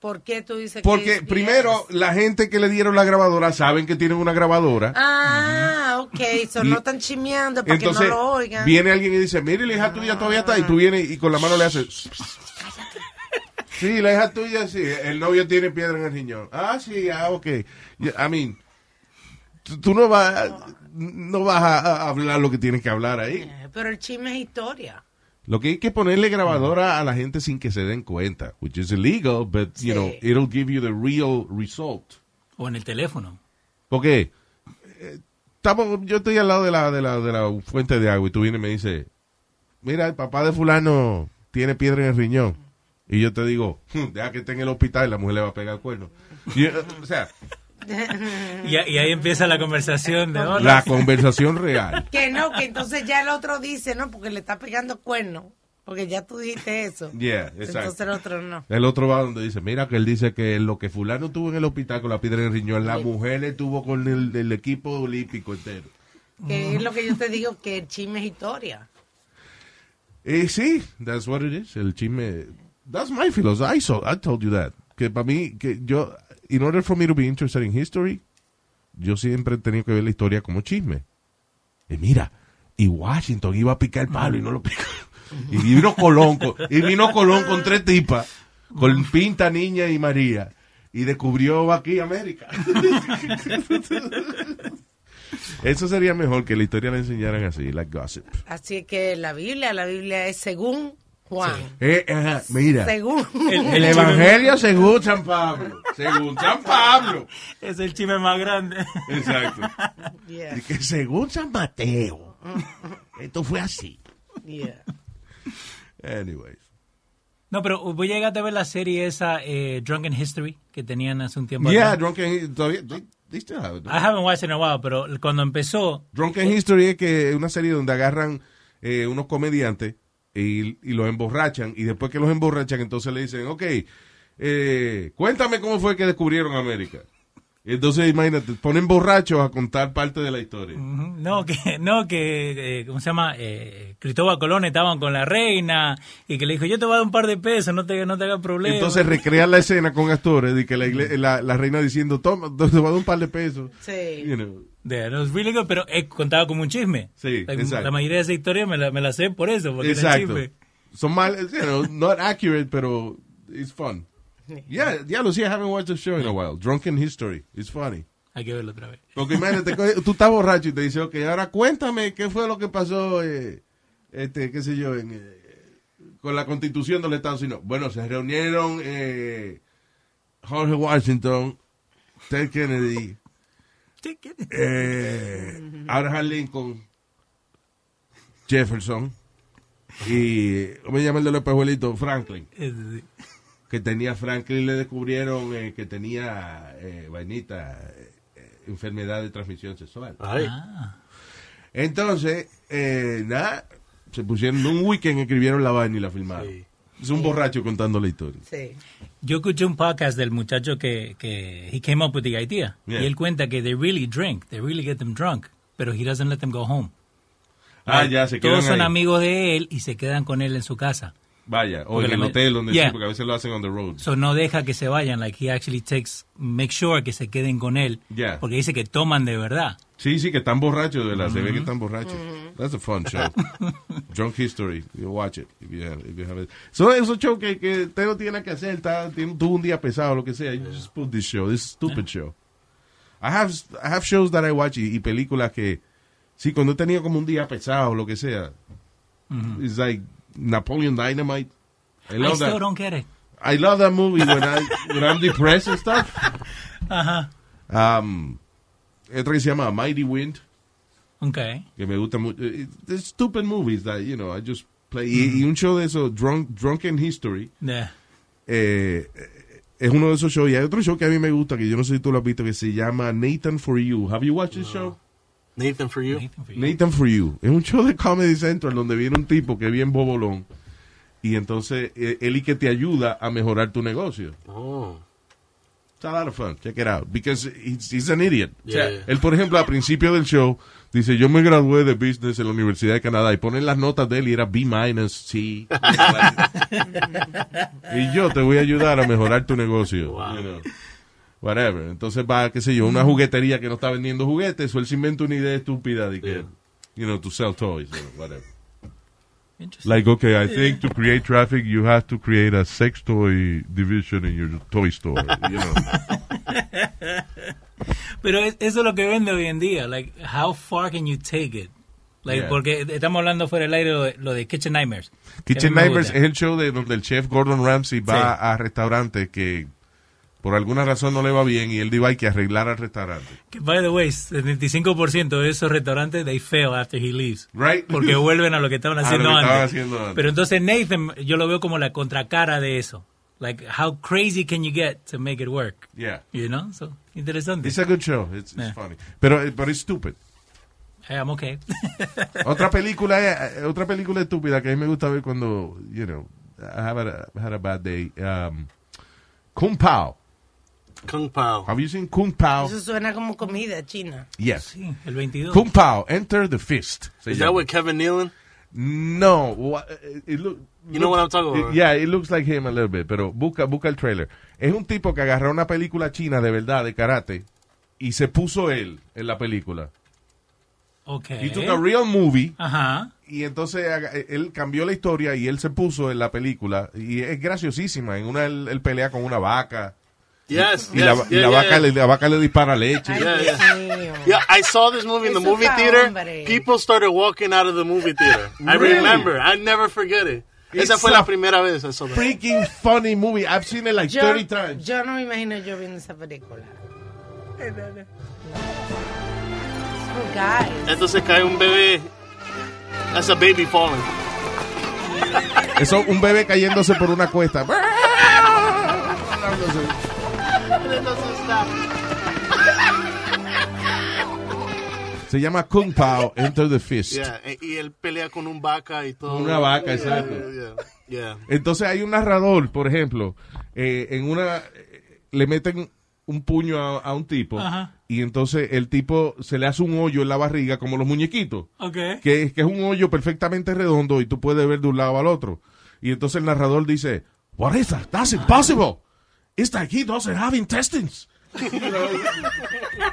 ¿Por qué tú dices que Porque es primero, la gente que le dieron la grabadora saben que tienen una grabadora. Ah, ok. So no están chimeando para Entonces, que no lo oigan. viene alguien y dice, mire, la hija tuya todavía está. Y tú vienes y con la mano le haces... Sí, la hija tuya, sí. El novio tiene piedra en el riñón. Ah, sí, ah, ok. I mean, tú, no vas, no vas a, a hablar lo que tienes que hablar ahí. Eh, Pero el chisme es historia. Lo que hay que ponerle grabadora a la gente sin que se den cuenta, which is illegal, but, you Sí. know, it'll give you the real result. O en el teléfono. Porque eh, estamos, yo estoy al lado de la, de, la, de la fuente de agua y tú vienes y me dices, mira, el papá de fulano tiene piedra en el riñón. Y yo te digo, "Hmm, deja que esté en el hospital y la mujer le va a pegar el cuerno. Y, eh, o sea, Y, y ahí empieza la conversación de hola. la conversación real. Que no, que entonces ya el otro dice, no, porque le está pegando cuerno. Porque ya tú dijiste eso. (laughs) Yeah, exacto. Entonces el otro no. El otro va donde dice, mira que él dice que lo que fulano tuvo en el hospital con la piedra en el riñón, la mujer estuvo con el, el equipo olímpico entero. Que es lo que yo te digo, que el chisme es historia. Eh, sí, that's what it is. El chisme. That's my philosophy. I, saw, I told you that. Que para mí, que yo, in order for me to be interested in history, yo siempre he tenido que ver la historia como chisme. Y mira, y Washington iba a picar el palo y no lo picó. Y vino Colón, con, y vino Colón con tres tipas, con Pinta, Niña y María. Y descubrió aquí América. (laughs) Eso sería mejor que la historia la enseñaran así, like gossip. Así que la Biblia, la Biblia es según Juan. Eh, ajá, mira. Según. El, Evangelio según San Pablo. Según San Pablo. Es el chisme más grande. Exacto. Yeah. Y que según San Mateo. Esto fue así. Yeah. Anyways. No, pero voy a llegar a ver la serie esa, eh, Drunken History, que tenían hace un tiempo. Yeah, atrás. Drunken todavía, they, they still have it. I haven't watched it in a while, pero cuando empezó, Drunken History es que es una serie donde agarran eh, unos comediantes y, y los emborrachan y después que los emborrachan entonces le dicen, ok, eh, cuéntame cómo fue que descubrieron América. Entonces, imagínate, ponen borrachos a contar parte de la historia. No, que, no, que, eh, ¿cómo se llama? Eh, Cristóbal Colón estaban con la reina y que le dijo, yo te voy a dar un par de pesos, no te, no te hagas problema. Entonces recrean la escena con actores de que la, igle- la, la reina diciendo, toma, te voy a dar un par de pesos. Sí. You know. Yeah, was really good, pero eh, contaba como un chisme. Sí, Like, exacto. La mayoría de esa historia me la, me la sé por eso, porque era Exacto. chisme. Son mal, you know, not accurate, pero it's fun. (laughs) Yeah, ya sé, I haven't watched the show in a while. Drunken History, it's funny. Hay que verlo otra vez. Porque imagínate, tú estás borracho y te dice, ok, ahora cuéntame qué fue lo que pasó, eh, este, qué sé yo, en, eh, con la constitución del Estado Unidos. Bueno, se reunieron eh, Jorge Washington, Ted Kennedy, eh, Abraham Lincoln, Jefferson y, ¿cómo se llama el de los espejuelitos? Franklin. Que tenía Franklin, le descubrieron eh, que tenía eh, vainita, eh, enfermedad de transmisión sexual. Ah. Entonces, eh, nada, se pusieron un weekend, escribieron la vaina y la filmaron. Es un borracho contando la historia. Sí. Yo escuché un podcast del muchacho que, que he came up with the idea. Yeah. Y él cuenta que they really drink, they really get them drunk, pero he doesn't let them go home. Ah, Like, ya, se Todos quedan son ahí. amigos de él y se quedan con él en su casa. Vaya, o en el hotel donde Yeah. sí, porque a veces lo hacen on the road. So no deja que se vayan, like he actually takes, make sure que se queden con él. Yeah. Porque dice que toman de verdad. Sí, sí, que están borrachos, de verdad. Se ve que Ujú. están borrachos. That's a fun show. (laughs) Drunk History. You watch it. If you have, if you have it. So, esos shows que, que no tiene que hacer, está, tiene, tuvo un día pesado, lo que sea. You just put this show, this stupid show. I have, I have shows that I watch y, y películas que, sí, cuando he tenido como un día pesado, lo que sea. Ujú. It's like Napoleon Dynamite. I I love still that. don't get it. I love that movie when, I, when I'm depressed and stuff. Ajá. (laughs) Um, otro que se llama Mighty Wind. Okay. que me gusta mucho. Eh, There's stupid movies that, you know, I just play. Y, y un show de eso, Drunk, Drunken History, Yeah. eh, eh, es uno de esos shows. Y hay otro show que a mí me gusta, que yo no sé si tú lo has visto, que se llama Nathan for You. Have you watched this show? Nathan for you. Nathan for You. Es un show de Comedy Central donde viene un tipo que es bien bobolón. Y entonces eh, él y que te ayuda a mejorar tu negocio. Oh. It's a lot of fun. Check it out. Because he's, he's an idiot. O sea, Yeah. él, por ejemplo, al principio del show, dice, yo me gradué de business en la Universidad de Canadá. Y ponen las notas de él y era B minus, C. (laughs) y yo te voy a ayudar a mejorar tu negocio. you know. Whatever. Entonces va, qué sé yo, una juguetería que no está vendiendo juguetes, o él se inventa una idea estúpida de que, you know, to sell toys, or whatever. Like, okay, I think to create traffic, you have to create a sex toy division in your toy store, you know. (laughs) Pero es- eso es lo que vende hoy en día. Like, how far can you take it? Like, Yeah. porque estamos hablando fuera del aire lo de, lo de Kitchen Nightmares. Kitchen gusta. es el show de donde el chef Gordon Ramsay va Sí. a restaurantes que por alguna razón no le va bien y él dice hay que arreglar al restaurante. Que, by the way, 75% de esos restaurantes, they fail after he leaves. Right. Porque (laughs) vuelven a lo que estaban haciendo antes. estaban haciendo antes. Pero entonces Nathan, yo lo veo como la contracara de eso. Like, how crazy can you get to make it work? Yeah. You know? So, interesante. It's a good show. It's, funny. Pero, eh, pero it's stupid. Hey, I'm okay. (laughs) otra película eh, otra película estúpida que a mí me gusta ver cuando, you know, I have a, had a bad day. Um, Kung Pao. Kung Pao. Have you seen Kung Pao? Eso suena como comida china. Yes. el 22. Kung Pao, Enter the Fist. Is that llama. with Kevin Nealon? No. wha- It look, You know what I'm talking about. It- yeah, it looks like him a little bit, pero busca, busca el trailer. Es un tipo que agarró una película china de verdad, de karate, y se puso él en la película. Okay. He took a real movie, Ajá. y entonces aga- él cambió la historia y él se puso en la película, y es graciosísima. En una él, él pelea con una vaca. Yes, Y, la, yes, y yeah, la yeah, vaca, yeah. Le, la vaca le dispara leche. Yeah, yeah. Yeah, I saw this movie in the Eso movie theater. hombre. People started walking out of the movie theater. I Really? remember. I never forget it. Esa It's fue a la primera vez I saw that. Freaking funny movie. I've seen it like Yo, 30 times. yo no me imagino yo viendo esa película. Oh, guys. Entonces cae un bebé. That's a baby falling. Eso, un bebé cayéndose por una cuesta. (laughs) Se llama Kung Pao, Enter the Fist. Yeah, e- y él pelea con un vaca y todo. Una vaca, Yeah, exacto. Yeah, yeah. Entonces hay un narrador, por ejemplo, eh, en una eh, le meten un puño a, a un tipo Ajá. y entonces el tipo se le hace un hoyo en la barriga como los muñequitos. Ok. Que, que es un hoyo perfectamente redondo y tú puedes ver de un lado al otro. Y entonces el narrador dice, What is that? That's impossible. It's like he doesn't have intestines. (laughs)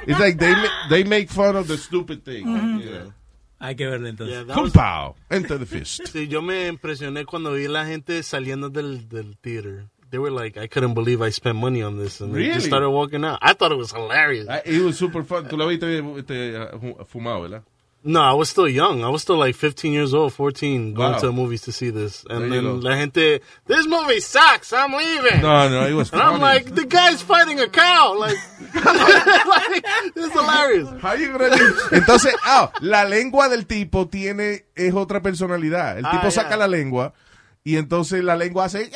It's like they, they make fun of the stupid thing. Ujú. you know. Hay que verlo entonces. Yeah, was- enter the fist. (laughs) Sí, yo me impresioné cuando vi la gente saliendo del, del theater. They were like, I couldn't believe I spent money on this. And they Really? just started walking out. I thought it was hilarious. Ah, It was super fun. Tú lo viste este, fu- fumado, ¿verdad? No, I was still young. I was still like 15 years old, 14, going Wow. to the movies to see this. There And you then la gente, this movie sucks. I'm leaving. No, no, it was And I'm funny. like, the guy's fighting a cow. Like, (laughs) like it's hilarious. How you gonna do- Entonces, ah, la lengua del tipo tiene, es otra personalidad. El Ah, tipo yeah. saca la lengua y entonces la lengua hace...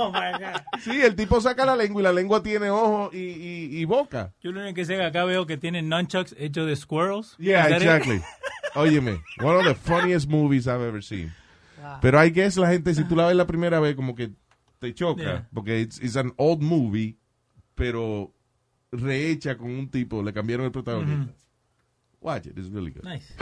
Oh my God. Sí, el tipo saca la lengua y la lengua tiene ojos y, y, y boca. Yo lo único que sé que acá veo que tienen nunchucks hechos de squirrels. Yeah, it? exactly. Óyeme, one of the funniest movies I've ever seen. Pero I guess la gente, si tú la ves la primera vez, como que te choca. Yeah. Porque it's, it's an old movie, pero rehecha con un tipo, le cambiaron el protagonista. Watch it, it's really good. Nice.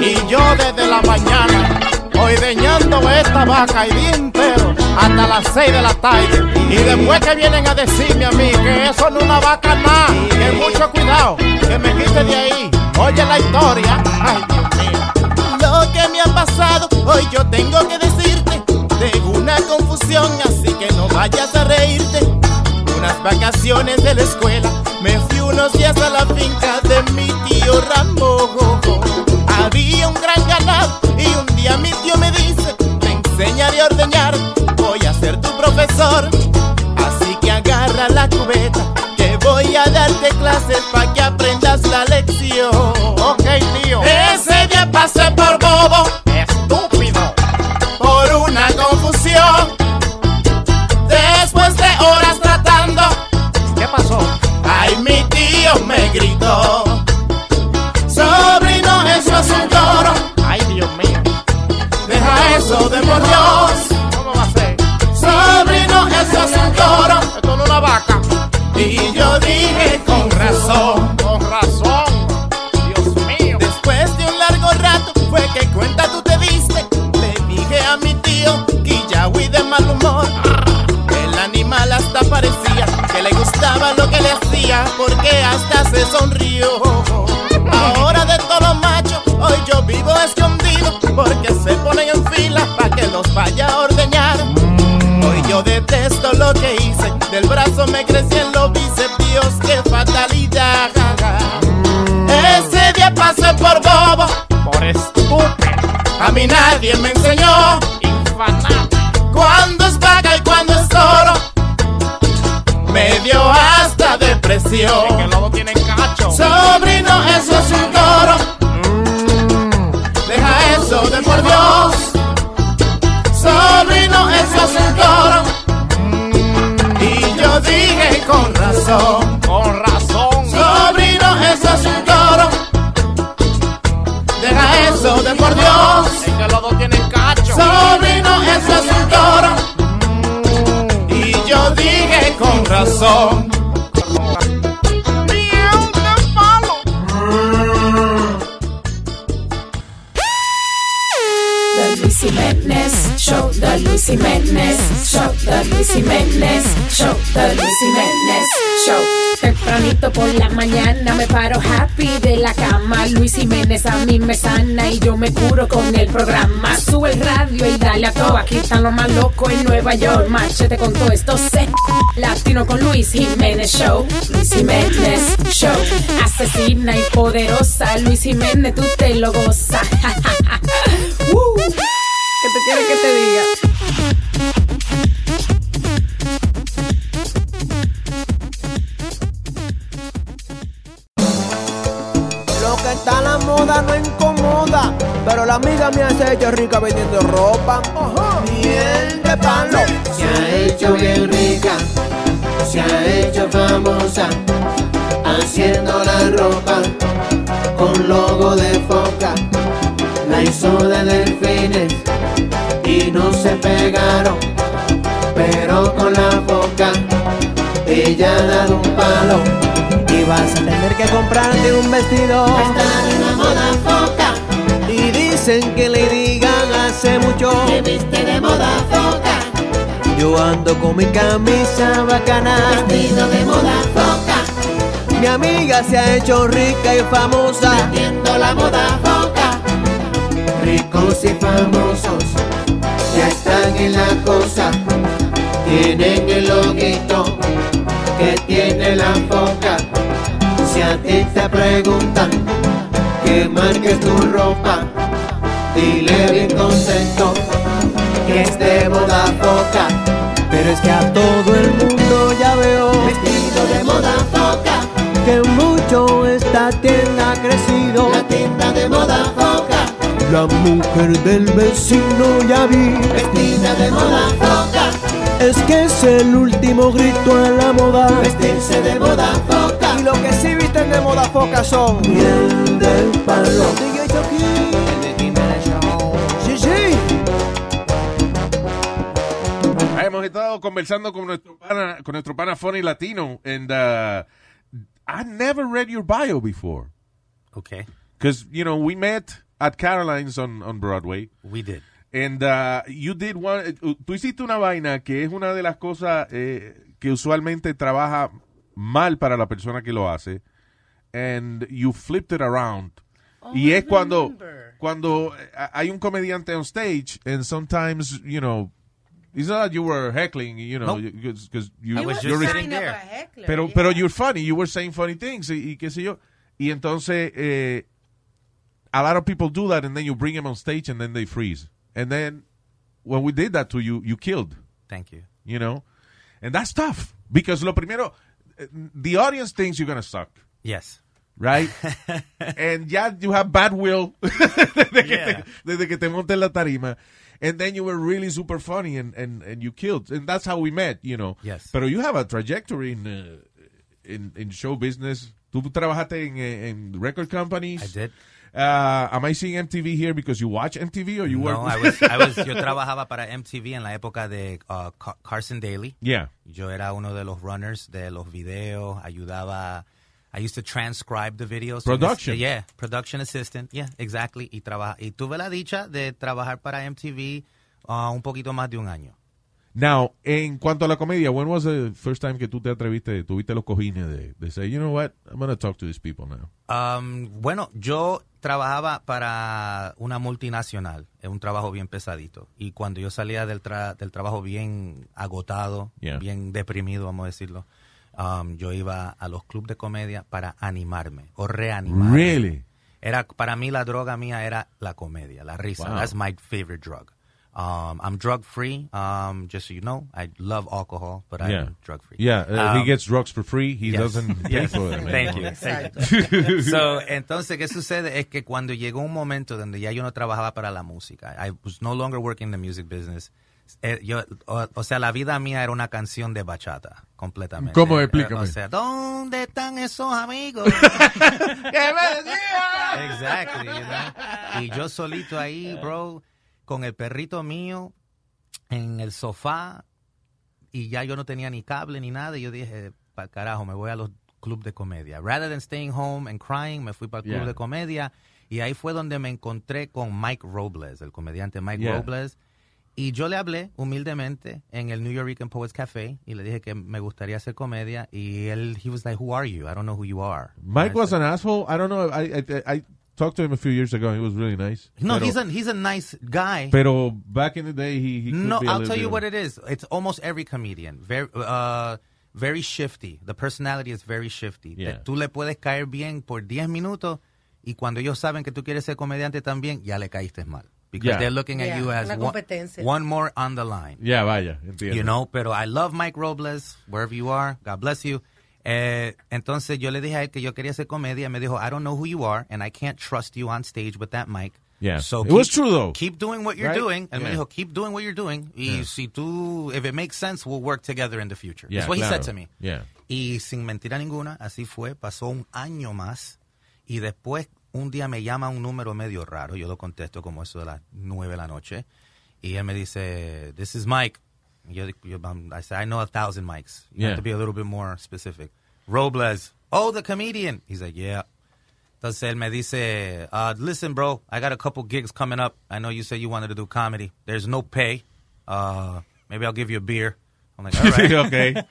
Y yo desde la mañana, hoy deñando esta vaca y día entero, hasta las 6 de la tarde. Y después que vienen a decirme a mí que eso no es una vaca más, que mucho cuidado, que me quite de ahí. Oye la historia, ay Dios mío. Lo que me ha pasado, hoy yo tengo que decirte, tengo una confusión, así que no vayas a reírte. Unas vacaciones de la escuela, me fui unos días a la finca de mi tío Ramón. Había un gran ganado y un día mi tío me dice, me enseñaré a ordeñar, voy a ser tu profesor. Así que agarra la cubeta, que voy a darte clases para que aprendas la lección. Ok, tío. Ese día pasé por Vaca. Y yo dije con razón. Con razón. Dios mío. Después de un largo rato fue que cuenta tú te diste. Le dije a mi tío huí de mal humor. El animal hasta parecía que le gustaba lo que le hacía porque hasta se sonrió. Ahora de todos los machos, hoy yo vivo escondido porque se ponen en fila para que los vaya a ordeñar. Hoy yo detesto lo que hice, del brazo me crecían los bíceps, Dios, qué fatalidad. Ese día pasé por bobo, por estúpido. A mí nadie me enseñó cuando es vaca y cuando es toro. Me dio hasta depresión. que luego tienen cacho. Sobrino, eso es un toro. Deja eso de por Dios. Con razón. Con razón. Sobrino, eso es un toro. Deja eso de por Dios. Es que los dos tienen cacho. Sobrino, eso es un toro. Y yo dije con razón. The Luis Jiménez Show, The Luis Jiménez Show, The Luis Jiménez Show. Tempranito por la mañana me paro happy de la cama. Luis Jiménez a mí me sana y yo me curo con el programa. Sube el radio y dale a todo. Aquí están los más locos en Nueva York. Machete con todo esto. Se latino con Luis Jiménez Show. Luis Jiménez Show. Asesina y poderosa. Luis Jiménez, tú te lo gozas. (laughs) Uh, ¿Qué te quiere que te diga? Lo que está a la moda no incomoda, pero la amiga me hace hecho rica vendiendo ropa. Miel de palo. Se ha hecho bien rica, se ha hecho famosa. haciendo la ropa con logo de foca. La hizo de delfines y no se pegaron, pero con la foca ella ha dado un palo. Y vas a tener que comprarte un vestido. Estar en la moda foca. Y dicen que Lady Gaga hace mucho. Que viste de moda foca. Yo ando con mi camisa bacana. Vestido de moda foca. Mi amiga se ha hecho rica y famosa. Vendiendo la moda foca. Ricos y famosos ya están en la cosa. Tienen el loguito que tiene la foca. Si a ti te preguntan que marques tu ropa, dile bien contento que es de moda foca. Pero es que a todo el mundo ya veo Vestido de moda foca, que mucho esta tienda ha crecido. la tienda de moda foca, La mujer del vecino ya vi. vestida de moda foca, Es que es el último grito a la moda. vestirse de moda foca. Y lo que sí visten de moda foca son miel del palo. DJ. Sí, sí. Hemos estado conversando con nuestro pana, con nuestro pana Funny Latino, and uh, I never read your bio before. Okay. Because, you know, we met at Caroline's on, on Broadway. We did. And uh, you did one, uh, tú hiciste una vaina que es una de las cosas eh, que usualmente trabaja mal para la persona que lo hace. And you flipped it around. y es cuando, cuando eh, hay un comediante on stage and sometimes, you know, it's not that you were heckling, you know, Nope. because you, I was just you're sitting there. pero, pero you're funny, you were saying funny things y, y qué sé yo. Y entonces, eh, a lot of people do that and then you bring them on stage and then they freeze. And then when we did that to you, you killed, Thank you. you know? And that's tough because lo primero, the audience thinks you're going to suck, Yes. right? (laughs) and yeah, you have bad will (laughs) desde, que te, desde que te montes la tarima. And then you were really super funny and, and, and you killed. And that's how we met, you know. Yes. Pero you have a trajectory in, uh, in, in show business. Tú trabajaste en, en record companies. I did. Uh, am I seeing MTV here because you watch MTV or you no, work? I was, I was, (laughs) yo trabajaba para MTV en la época de uh, Ca- Carson Daly. Yeah. Yo era uno de los runners de los videos, ayudaba. I used to transcribe the videos. Production. Yeah, production assistant. Yeah, exactly. Y, traba, y tuve la dicha de trabajar para MTV uh, un poquito más de un año. Now, en cuanto a la comedia, when was the first time que tú te atreviste, tuviste los cojines de, de say, you know what, I'm going to talk to these people now? Um, bueno, yo trabajaba para una multinacional, es un trabajo bien pesadito. Y cuando yo salía del, tra- del trabajo bien agotado, Yeah. bien deprimido, vamos a decirlo, um, yo iba a los clubes de comedia para animarme o reanimarme. Really? Era, para mí la droga mía era la comedia, la risa. Wow. That's my favorite drug. Um, I'm drug free, um, just so you know. I love alcohol, but yeah. I'm drug free. Yeah, uh, he Um, gets drugs for free. He Yes. doesn't (laughs) pay Yes. for them. Thank you. Thank you. (laughs) So, entonces, ¿qué sucede? Es que cuando llegó un momento donde ya yo no trabajaba para la música, I was no longer working in the music business. Eh, yo, o, o sea, la vida mía era una canción de bachata, completamente. ¿Cómo? Eh, Explícame. O sea, ¿dónde están esos amigos? (laughs) ¡Que me decían! Exactly, you know? Y yo solito ahí, bro, con el perrito mío en el sofá y ya yo no tenía ni cable ni nada. Y yo dije, para carajo, me voy a los clubes de comedia. Rather than staying home and crying, me fui para el club Yeah. de comedia. Y ahí fue donde me encontré con Mike Robles, el comediante Mike Yeah. Robles. Y yo le hablé humildemente en el New York Poets Café y le dije que me gustaría hacer comedia. Y él, he was like, who are you? I don't know who you are. Mike was an asshole. I don't know. I, I, I talked to him a few years ago. He was really nice. No, pero, he's a, he's a nice guy. Pero back in the day, he, he could No, be a I'll little tell you what it is. It's almost every comedian. Very, uh, very shifty. The personality is very shifty. Yeah. Tú le puedes caer bien por 10 minutos y cuando ellos saben que tú quieres ser comediante también, ya le caíste mal. Because Yeah. they're looking at Yeah, you as one, one more on the line. Yeah, vaya, entiendo. You know, pero I love Mike Robles, wherever you are, God bless you. Eh, entonces yo le dije a él que yo quería hacer comedia me dijo, I don't know who you are and I can't trust you on stage with that mic. Yeah. So It keep- was true, though. Keep doing what you're Right? doing. Él me Yeah. dijo, keep doing what you're doing. Y Yeah. si tú, if it makes sense, we'll work together in the future. Yeah, That's what he claro. said to me. Yeah. Y sin mentira ninguna, así fue. Pasó un año más. Y después, un día me llama un número medio raro. Yo lo contesto como eso de las nueve de la noche. Y él me dice, this is Mike. Y Yo, yo, um, I said, I know a thousand mics. You Yeah. have to be a little bit more specific. Robles. Oh, the comedian. He's like, yeah. Entonces él me dice, uh, listen, bro, I got a couple gigs coming up. I know you said you wanted to do comedy. There's no pay. Uh, maybe I'll give you a beer. I'm like, all right. (laughs) Okay.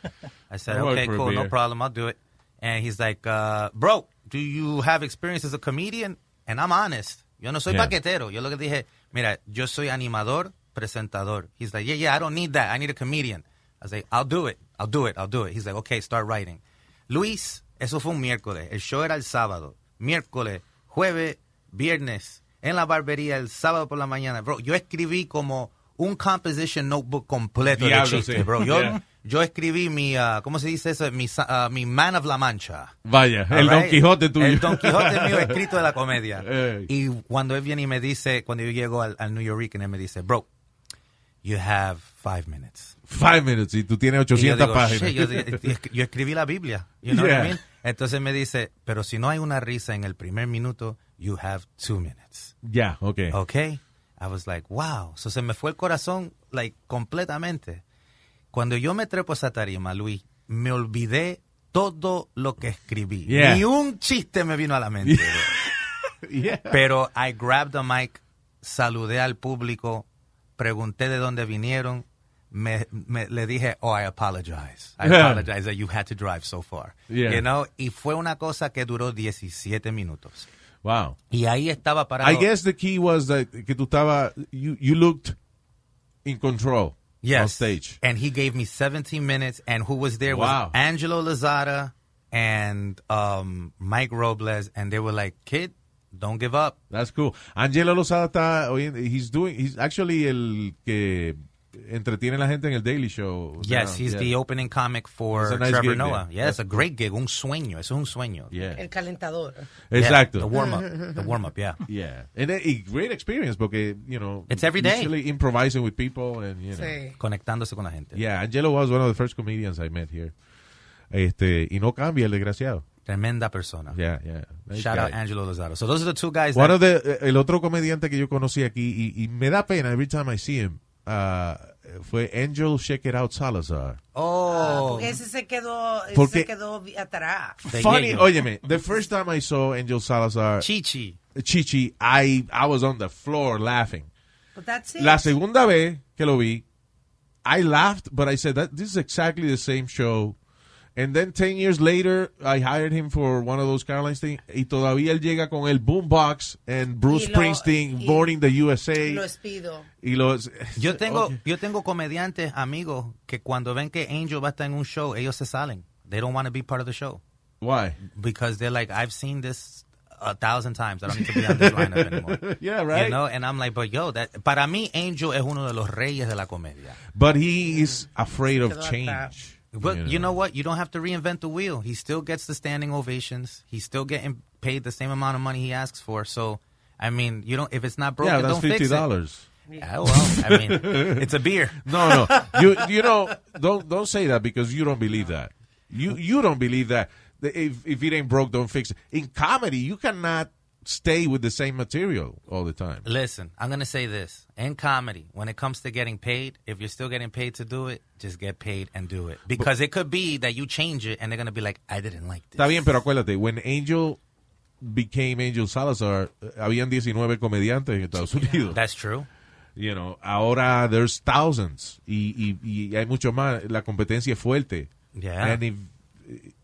I said, I'll okay, cool, no problem, I'll do it. And he's like, uh, bro, do you have experience as a comedian? And I'm honest. Yo no soy Yeah. paquetero. Yo lo que dije, mira, yo soy animador, presentador. He's like, yeah, yeah, I don't need that. I need a comedian. I was like, I'll do it. I'll do it. I'll do it. He's like, okay, start writing. Luis, eso fue un miércoles. El show era el sábado. Miércoles, jueves, viernes. En la barbería el sábado por la mañana. Bro, yo escribí como un composition notebook completo Diablo, de chistes, sí. bro. Yo, Yeah. yo escribí mi, ah, ¿cómo se dice eso? Mi, ah, mi Man of la Mancha. Vaya, All el Don? Quijote tuyo. El Don Quijote mío (laughs) escrito de la comedia. Y cuando él viene y me dice, cuando yo llego al, al New York, él me dice, bro, you have five minutes. Five minutes y tú tienes Y yo 800 digo, páginas. Yo, yo- (laughs) escribí la Biblia. You know what Yeah. I mean? Entonces me dice, pero si no hay una risa en el primer minuto, you have two minutes. Ya, okay. Okay. I was like, wow. So se me fue el corazón, like, completamente. Cuando yo me trepo a esa tarima, Luis, me olvidé todo lo que escribí. Yeah. Ni un chiste me vino a la mente. (laughs) Yeah. Pero I grabbed the mic, saludé al público, pregunté de dónde vinieron, me, me- le dije, oh, I apologize. I apologize that you had to drive so far. Yeah. You know? Y fue una cosa que duró 17 minutos. Wow. Y ahí estaba parado. I guess the key was that que tú estaba you you looked in control Yes. on stage. And he gave me 17 minutes, and who was there Wow. was Angelo Lazada and um, Mike Robles, and they were like, kid, don't give up. That's cool. Angelo Lozada está he's doing he's actually el que entretiene a la gente en el Daily Show. Yes, now. he's Yeah. the opening comic for nice Trevor gig Noah. Yeah, it's a great gig, un sueño, es un sueño. Yeah. El calentador. Exacto. Yeah, the warm up, (laughs) the warm up, yeah. Yeah. And a, a great experience porque, you know, It's every day. usually improvising with people and, you know. Sí. Conectándose con la gente. Yeah, Angelo was one of the first comedians I met here. Este, y no cambia el desgraciado. Tremenda persona. Yeah, yeah. Nice Shout guy. out Angelo Lozado. So those are the two guys. One that- of the, el otro comediante que yo conocí aquí, y, y me da pena every time I see him, uh, fue Angel Shake It Out Salazar. oh, Porque ese se quedó, ese Porque- se quedó atrás. Funny, Yayo. óyeme, the first time I saw Angel Salazar, Chichi. Chichi, I, I was on the floor laughing. But that's it. La segunda vez que lo vi, I laughed, but I said that this is exactly the same show. And then 10 years later, I hired him for one of those Carolines things, y todavía él llega con el boombox and Bruce lo- Springsteen, in the USA. Lo despido. y los, Yo tengo, Okay. yo tengo comediantes, amigos, que cuando ven que Angel va a estar en un show, ellos se salen. They don't want to be part of the show. Why? Because they're like, I've seen this a thousand times. I don't need to be on this lineup anymore. (laughs) Yeah, right. You know, and I'm like, but yo, that, para mí Angel es uno de los reyes de la comedia. But he is afraid of change. But you know what? You don't have to reinvent the wheel. He still gets the standing ovations. He's still getting paid the same amount of money he asks for. So, I mean, you don't. If it's not broken, Yeah, that's don't fix fifty it. dollars. Yeah, well, I mean, (laughs) it's a beer. No, no. You you know don't don't say that because you don't believe that. You you don't believe that. If if it ain't broke, don't fix it. In comedy, you cannot stay with the same material all the time. Listen, I'm gonna say this: in comedy, when it comes to getting paid, if you're still getting paid to do it, just get paid and do it. Because it could be that you change it, and they're gonna be like, "I didn't like this." Está bien, pero acuérdate, when Angel became Angel Salazar, eh, habían 19 comediantes en Estados Unidos. That's true. You know, ahora there's thousands y, y, y hay mucho más. La competencia es fuerte. Yeah. And if,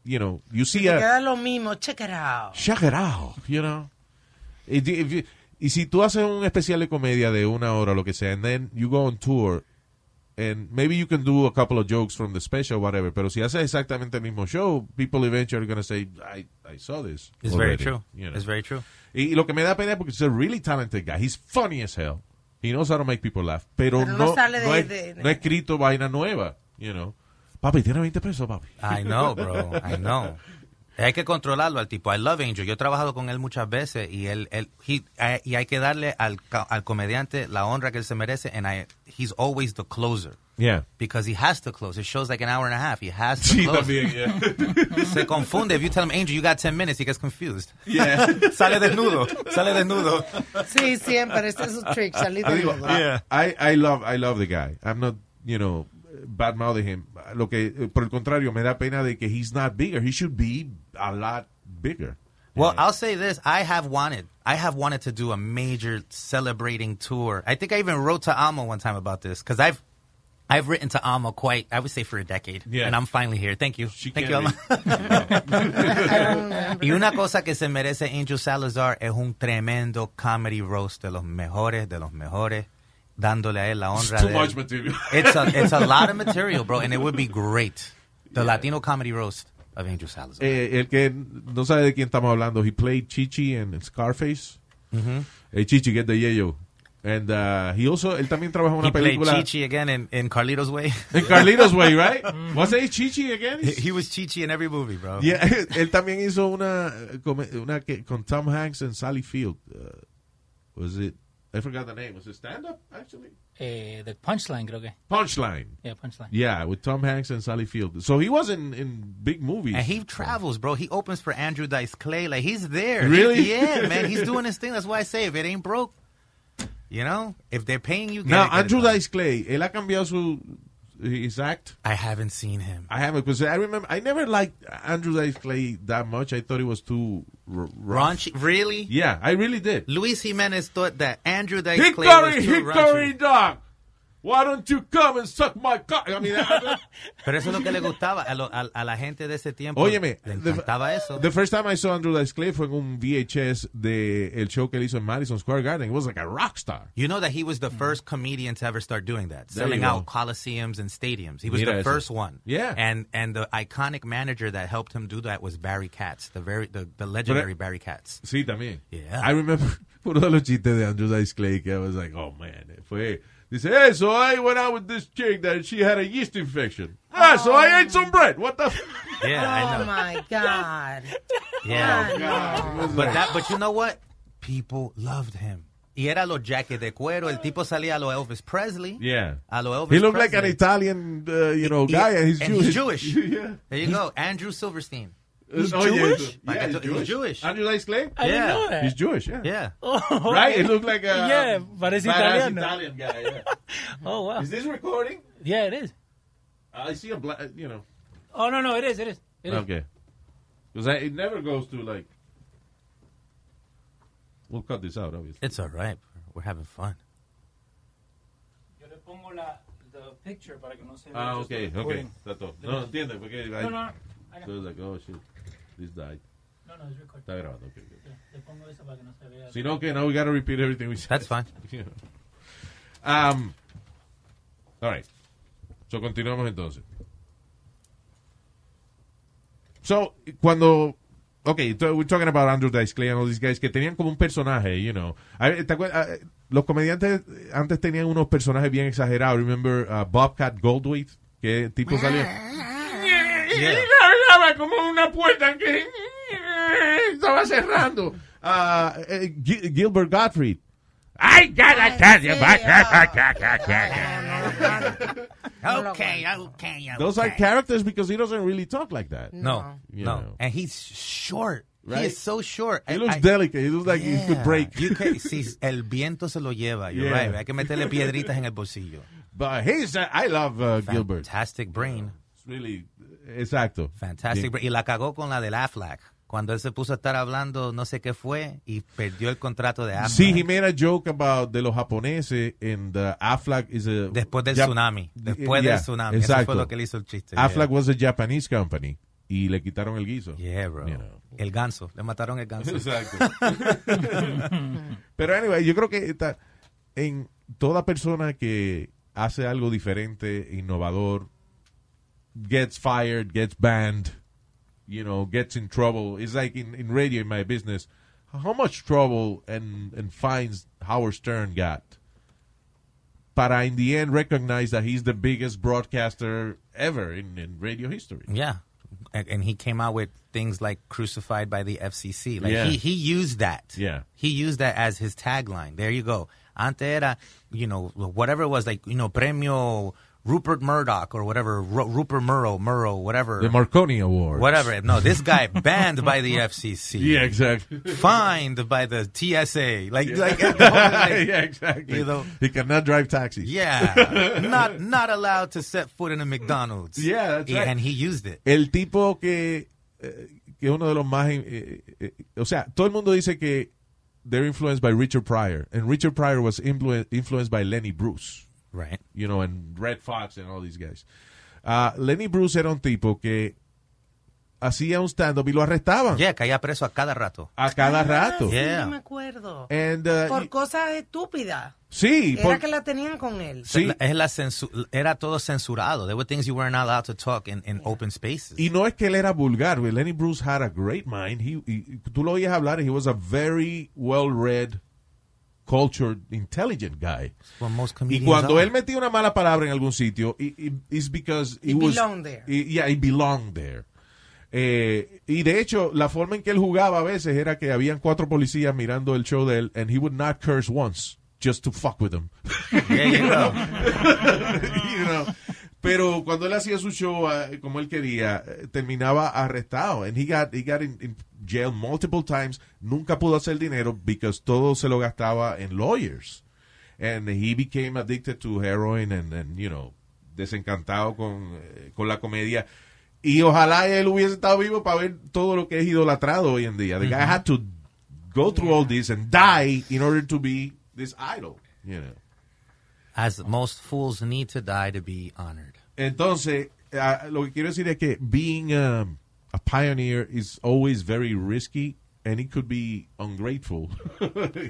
you know, you see te a... queda lo mismo, check it out. check it out, you know. If you- y si tú haces un especial de comedia de una hora o lo que sea, and then you go on tour, and maybe you can do a couple of jokes from the special, whatever, pero si haces exactamente el mismo show, people eventually are going to say, I, I saw this. It's very already," true. you know. It's very true. Y, y lo que me da pena es porque he's a really talented guy. He's funny as hell. He knows how to make people laugh. Pero, Pero no no, sale de- no, ha- de- de- no ha escrito vaina nueva, you know. Papi, tiene 20 pesos, papi. I know, bro. I know. (laughs) Hay que controlarlo al tipo. I love Angel. Yo he trabajado con él muchas veces y él, él he- eh, y hay que darle al, ca- al comediante la honra que él se merece. And I, he's always the closer. Yeah. Because he has to close. It shows like an hour and a half. He has to Sí, close. también, yeah. (laughs) Se confunde. If you tell him, Angel, you got 10 minutes, he gets confused. Yeah. (laughs) sale desnudo. Sale desnudo. Sí, siempre, este es su trick, salir I, de digo, nudo. I, I, I love, I love the guy. I'm not, you know, bad mouthing him. Lo que, eh, por el contrario, me da pena de que he's not bigger. He should be a lot bigger. Well, I'll say this: I have wanted, I have wanted to do a major celebrating tour. I think I even wrote to Alma one time about this because I've, I've written to Alma quite, I would say for a decade, Yeah. and I'm finally here. Thank you, thank you, Alma. (laughs) y una cosa que se merece Angel Salazar es un tremendo comedy roast de los mejores, de los mejores, dándole a él la honra. It's too de much él. material. It's a, it's a lot of (laughs) material, bro, and it would be great. The Latino comedy roast of Angel Salazar. Eh, el que no sabe de quién estamos hablando, he played Chichi en Scarface. Mm -hmm. Eh, Chichi, get the yayo. And uh, he also, él también trabajó en una He played. Chichi again in, in Carlito's Way. In Carlito's Way, (laughs) right? Was it Chichi again? He, he was Chichi in every movie, bro. Yeah, (laughs) él también hizo una, come- una que, con Tom Hanks and Sally Field. Uh, was it? I forgot the name. Was it stand up actually? Eh, the Punchline, creo que. Punchline. Yeah, Punchline. Yeah, with Tom Hanks and Sally Field. So he was in, in big movies. And he travels, bro. He opens for Andrew Dice Clay. Like, he's there. Really? He- yeah, man. (laughs) He's doing his thing. That's why I say if it ain't broke, you know, if they're paying you, get Now, it, get Andrew done. Dice Clay, él ha cambiado su his act. I haven't seen him. I haven't because I remember I never liked Andrew Dice Clay that much. I thought it was too r- rough. Raunchy? Really? Yeah, I really did. Luis Jimenez thought that Andrew Dice Clay was too Hickory raunchy. dog. Why don't you come and suck my cock? I mean, I- (laughs) Pero eso es lo que le gustaba a, lo- a- a la gente de ese tiempo. Óyeme, le the- encantaba eso. The first time I saw Andrew Dice Clay fue en un VHS de el show que él hizo en Madison Square Garden. It was like a rock star. You know that he was the first comedian to ever start doing that, There selling out coliseums and stadiums. He was Mira the eso. first one. Yeah. And and the iconic manager that helped him do that was Barry Katz, the very the, the legendary Pero- Barry Katz. Sí, también. Yeah. I remember (laughs) uno de los chistes de Andrew Dice Clay que I was like, oh man, fue. Dice, hey, so I went out with this chick that she had a yeast infection. Ah, so I ate some bread. What the? F-? Yeah, I Oh know. my God. (laughs) Yeah. Oh, God. But that but you know what? People loved him. Y era los jackets de cuero. El tipo salía a lo Elvis Presley. Yeah. A lo Elvis He looked like an Italian, uh, you know, guy, and he's and Jewish. he's Jewish. (laughs) yeah. There you go. Andrew Silverstein. He's Jewish? Yeah, Like, he's he's Jewish. Jewish. Andrew Dice Clay? I didn't know that. He's Jewish, yeah. Yeah. Oh, (laughs) Right? It looked like a Yeah, parece badass italiano. Italian guy. Yeah. (laughs) Oh, wow. Is this recording? Yeah, it is. I see a black, you know. Oh, no, no, it is, it is. It is. Okay. Because it never goes to like. We'll cut this out, obviously. It's all right. We're having fun. Yo le pongo la the picture para que no se. Ah, okay, okay. recording. Está todo. No, entiende, porque. I- No, no, I So it's like, oh shit, this died. No, no, it's recording. Está good. Yeah, le pongo eso para que no se vea. Si no, que now we gotta repeat everything we said. That's fine. Know. (laughs) Um, all right. So, continuamos entonces. So, cuando... Okay, so we're talking about Andrew Dice Clay and all these guys que tenían como un personaje, you know. Los comediantes antes tenían unos personajes bien exagerados. Remember uh, Bobcat Goldthwait? Que tipo (laughs) salía... Yeah. Como una puerta que estaba cerrando. Eh, Gil- Gilbert Gottfried. I gotta tell you about Okay, okay, Those are characters because he doesn't really talk like that. No, You no. know. And he's short. Right? He is so short. He I- looks I- delicate. He looks like he could Yeah. break. You can, (laughs) si el viento se lo lleva, you're Yeah. right. Hay que meterle piedritas en el bolsillo. But he's, uh, I love uh, Gilbert. Fantastic brain. It's really, exacto. Fantastic Bien. Y la cagó con la del Aflac. Cuando él se puso a estar hablando no sé qué fue y perdió el contrato de Aflac. Sí, he made a joke about de los japoneses and uh, Aflac is a... Después del Jap- tsunami. Después Yeah, del tsunami. Eso Exacto. fue lo que le hizo el chiste. Aflac was a Japanese company y le quitaron el guiso. Yeah, bro. You know. El ganso. Le mataron el ganso. Exacto. Pero anyway, yo creo que está en toda persona que hace algo diferente, innovador, gets fired, gets banned, you know, gets in trouble. It's like in, in radio, in my business, how much trouble and, and fines Howard Stern got para in the end recognize that he's the biggest broadcaster ever in, in radio history. Yeah. and, and he came out with things like "crucified by the FCC." Like Yeah. he he used that. Yeah. He used that as his tagline. There you go. Ante era, you know, whatever it was, like you know, premio Rupert Murdoch or whatever, Ru- Rupert Murrow, Murrow, whatever. The Marconi Award. Whatever. No, this guy (laughs) banned by the FCC. Yeah, exactly. Fined by the TSA. Like, Yeah. like, (laughs) like, yeah, exactly. You know, He cannot drive taxis. yeah, (laughs) not not allowed to set foot in a McDonald's. Yeah, that's right. And he used it. El tipo que, eh, que es uno de los más... eh, eh, o sea, todo el mundo dice que they're influenced by Richard Pryor. And Richard Pryor was influ- influenced by Lenny Bruce. Right. You know, and Red Fox and all these guys. Ah, Lenny Bruce era un tipo que hacía un stand-up y lo arrestaban. Yeah, caía preso a cada rato. A cada rato. Sí, Yeah. yo me acuerdo. And, uh, Por cosas estúpidas. sí, Era por- que la tenían con él. La- Es la censu- era todo censurado. There were things you weren't allowed to talk in, in open spaces. Y no es que él era vulgar. Lenny Bruce had a great mind. He, he- tú lo oías hablar, he was a very well-read, cultured, intelligent guy. Y comedians cuando are. él metía una mala palabra en algún sitio, i- i- it's because He was, belonged there. yeah, he belonged there. Eh, y de hecho, la forma en que él jugaba a veces era que habían cuatro policías mirando el show de él, and he would not curse once, just to fuck with them. (laughs) Yeah, you know. (laughs) You know. Pero cuando él hacía su show eh, como él quería, eh, terminaba arrestado. And he got, he got in, in jail multiple times. Nunca pudo hacer dinero because todo se lo gastaba en lawyers. And he became addicted to heroin and, and you know, desencantado con, eh, con la comedia. Y ojalá él hubiese estado vivo para ver todo lo que es idolatrado hoy en día. The guy had to go through all this and die in order to be this idol, you know. As most fools need to die to be honored. Entonces, ah, lo que quiero decir es que being um, a pioneer is always very risky and it could be ungrateful, (laughs)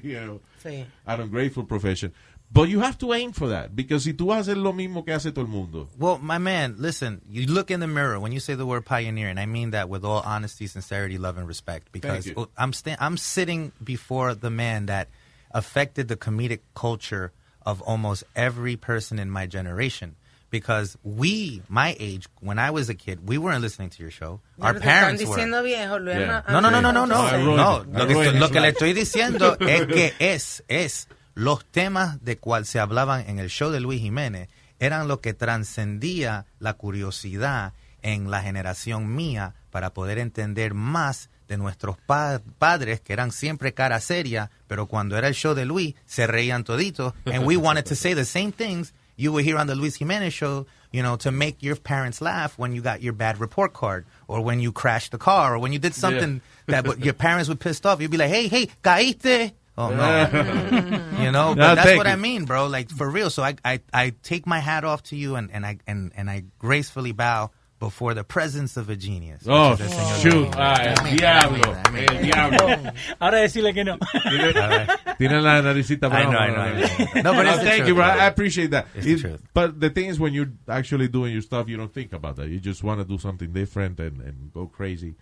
you know, Sí. an ungrateful profession. But you have to aim for that because si tú haces lo mismo que hace todo el mundo, Well, my man, listen, you look in the mirror when you say the word pioneer, and I mean that with all honesty, sincerity, love, and respect, because I'm, sta- I'm sitting before the man that affected the comedic culture of almost every person in my generation. Because we, my age, when I was a kid, we weren't listening to your show. Our Pero te están parents were. diciendo viejo. Yeah. No, no, no, no, no, no. just no. saying. Lo que, lo que le estoy diciendo (laughs) es que es, es los temas de cual se hablaban en el show de Luis Jiménez eran lo que trascendía la curiosidad en la generación mía para poder entender más de nuestros pa- padres que eran siempre cara seria, pero cuando era el show de Luis se reían toditos and we wanted to say the same things you were here on the Luis Jimenez show, you know, to make your parents laugh when you got your bad report card or when you crashed the car or when you did something that your parents were pissed off. You'd be like, hey, hey, caíste. Oh, no. (laughs) you know, No, but that's thank what I mean, bro. Like, for real. So I, I, I take my hat off to you and, and, I, and, and I gracefully bow before the presence of a genius. which Oh, is el señor shoot. Luis. El I mean, diablo. I mean, I El diablo. Ahora decirle que no. (laughs) tiene la naricita I know. I know, I know. (laughs) No, but it's thank truth, you, bro. bro. I appreciate that. It's the truth. But the thing is, when you're actually doing your stuff, you don't think about that. You just want to do something different and, and go crazy.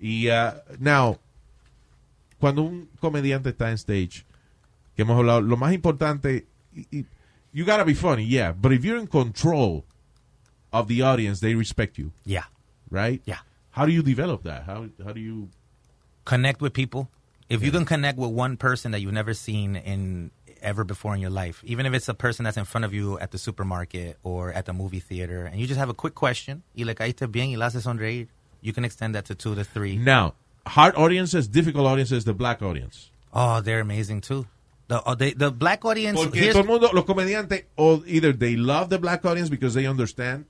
Y, uh, now, cuando un comediante está en stage, que hemos hablado, lo más importante, y- y- you gotta be funny, yeah, but if you're in control of the audience, they respect you, Yeah. right? Yeah. How do you develop that? How how do you? connect with people. If you can connect with one person that you've never seen in ever before in your life, even if it's a person that's in front of you at the supermarket or at the movie theater, and you just have a quick question, y le caíste bien y la haces sonreír, you can extend that to two to three. Now, hard audiences, difficult audiences, the black audience. Oh, they're amazing too. The oh, they, the black audience. Porque todo el mundo, los comediantes, either they love the black audience because they understand,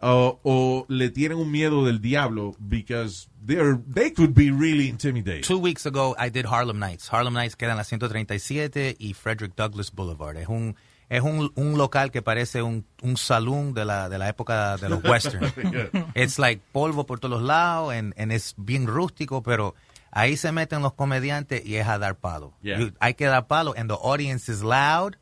o, o le tienen un miedo del diablo because they're they could be really intimidating. Two weeks ago, I did Harlem Nights. Harlem Nights queda en la 137 y Frederick Douglass Boulevard. Es un, es un, un local que parece un, un salón de la, de la época de los westerns. (laughs) It's like polvo por todos lados and, and es bien rústico, pero ahí se meten los comediantes y es a dar palo. Yeah. You- hay que dar palo and the audience is loud.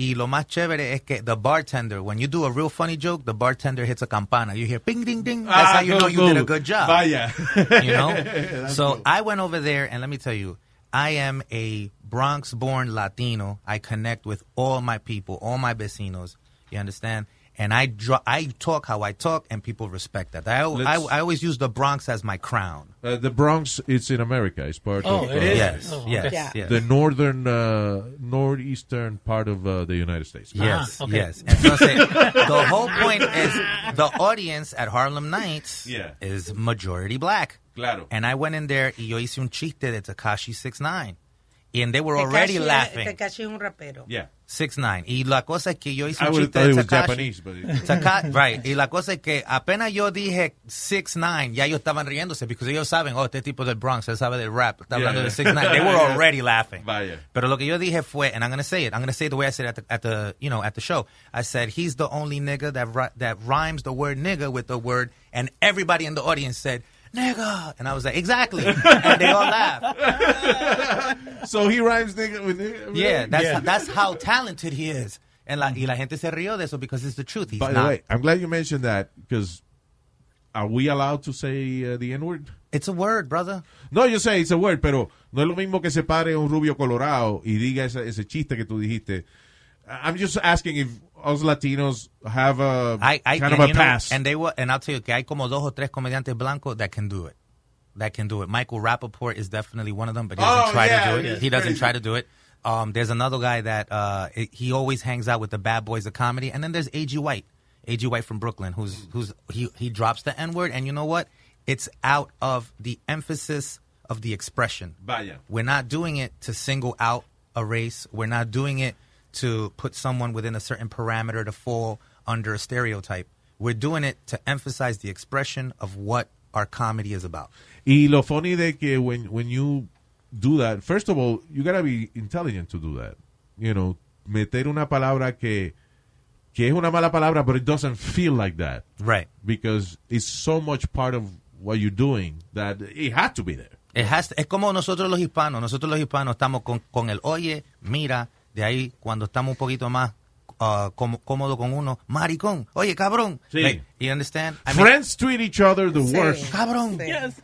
Y lo más chévere es que the bartender, when you do a real funny joke, the bartender hits a campana. You hear ping, ding, ding. That's Ah, how you know you did a good. good job. Vaya. (laughs) You know? (laughs) So cool. I went over there, and let me tell you, I am a Bronx born Latino. I connect with all my people, all my vecinos. You understand? And I draw, I talk how I talk, and people respect that. I, I, I always use the Bronx as my crown. Uh, the Bronx, it's in America. It's part Oh, of it uh, is? Yes, Oh, yes, okay. Yeah. yes. the northern, uh, northeastern part of uh, the United States. Yes, yes. Entonces, the whole point is the audience at Harlem Nights Yeah. is majority black. Claro. And I went in there y yo hice un chiste de Takashi 6ix9ine. And they were already laughing. Tekashi es un rapero. Yeah. 6ix9ine. Y la cosa es que yo hice I un would've chiste thought de it was Japanese, but Taka- (laughs) right. Y la cosa es que apenas yo dije 6ix9ine, ya ellos estaban riéndose porque ellos saben, oh, este tipo del Bronx, él sabe del rap, está hablando Yeah. de 6ix9ine. (laughs) They were already laughing. Vaya. Pero lo que yo dije fue, and I'm going to say it, I'm going to say it the way I said it at the, at the, you know, at the show. I said, he's the only nigga that, that rhymes the word nigga with the word, and everybody in the audience said, nigga. And I was like, exactly. (laughs) and they all laughed. so he rhymes nigga with nigga. Yeah, that's, that's how talented he is. And la, y la gente se rió de eso because it's the truth. He's By the way, I'm glad you mentioned that because are we allowed to say uh, the N word? It's a word, brother. No, yo sé, it's a word, pero no es lo mismo que se pare un rubio colorado y diga ese, ese chiste que tú dijiste. I'm just asking if us Latinos have a I, I, kind of a you know, pass. and they will, and I'll tell you que hay como dos o tres comediantes blancos that can do it. That can do it. Michael Rappaport is definitely one of them, but he doesn't Oh, try yeah, to do it. He doesn't crazy. try to do it. Um, there's another guy that uh, he always hangs out with the bad boys of comedy, and then there's A.G. White, A.G. White from Brooklyn, who's who's he he drops the N word, and you know what? It's out of the emphasis of the expression. Vaya. We're not doing it to single out a race. We're not doing it to put someone within a certain parameter to fall under a stereotype. We're doing it to emphasize the expression of what our comedy is about. Y lo funny de que when when you do that, first of all, you gotta be intelligent to do that. You know, meter una palabra que que es una mala palabra, but it doesn't feel like that. Right. Because it's so much part of what you're doing that it had to be there. It has to- es como nosotros los hispanos. Nosotros los hispanos estamos con, con el oye, mira, de ahí cuando estamos un poquito más uh, cómo- cómodo con uno, maricón, oye, cabrón. Sí. Like, you understand? I mean- Friends treat each other the worst. Cabrón.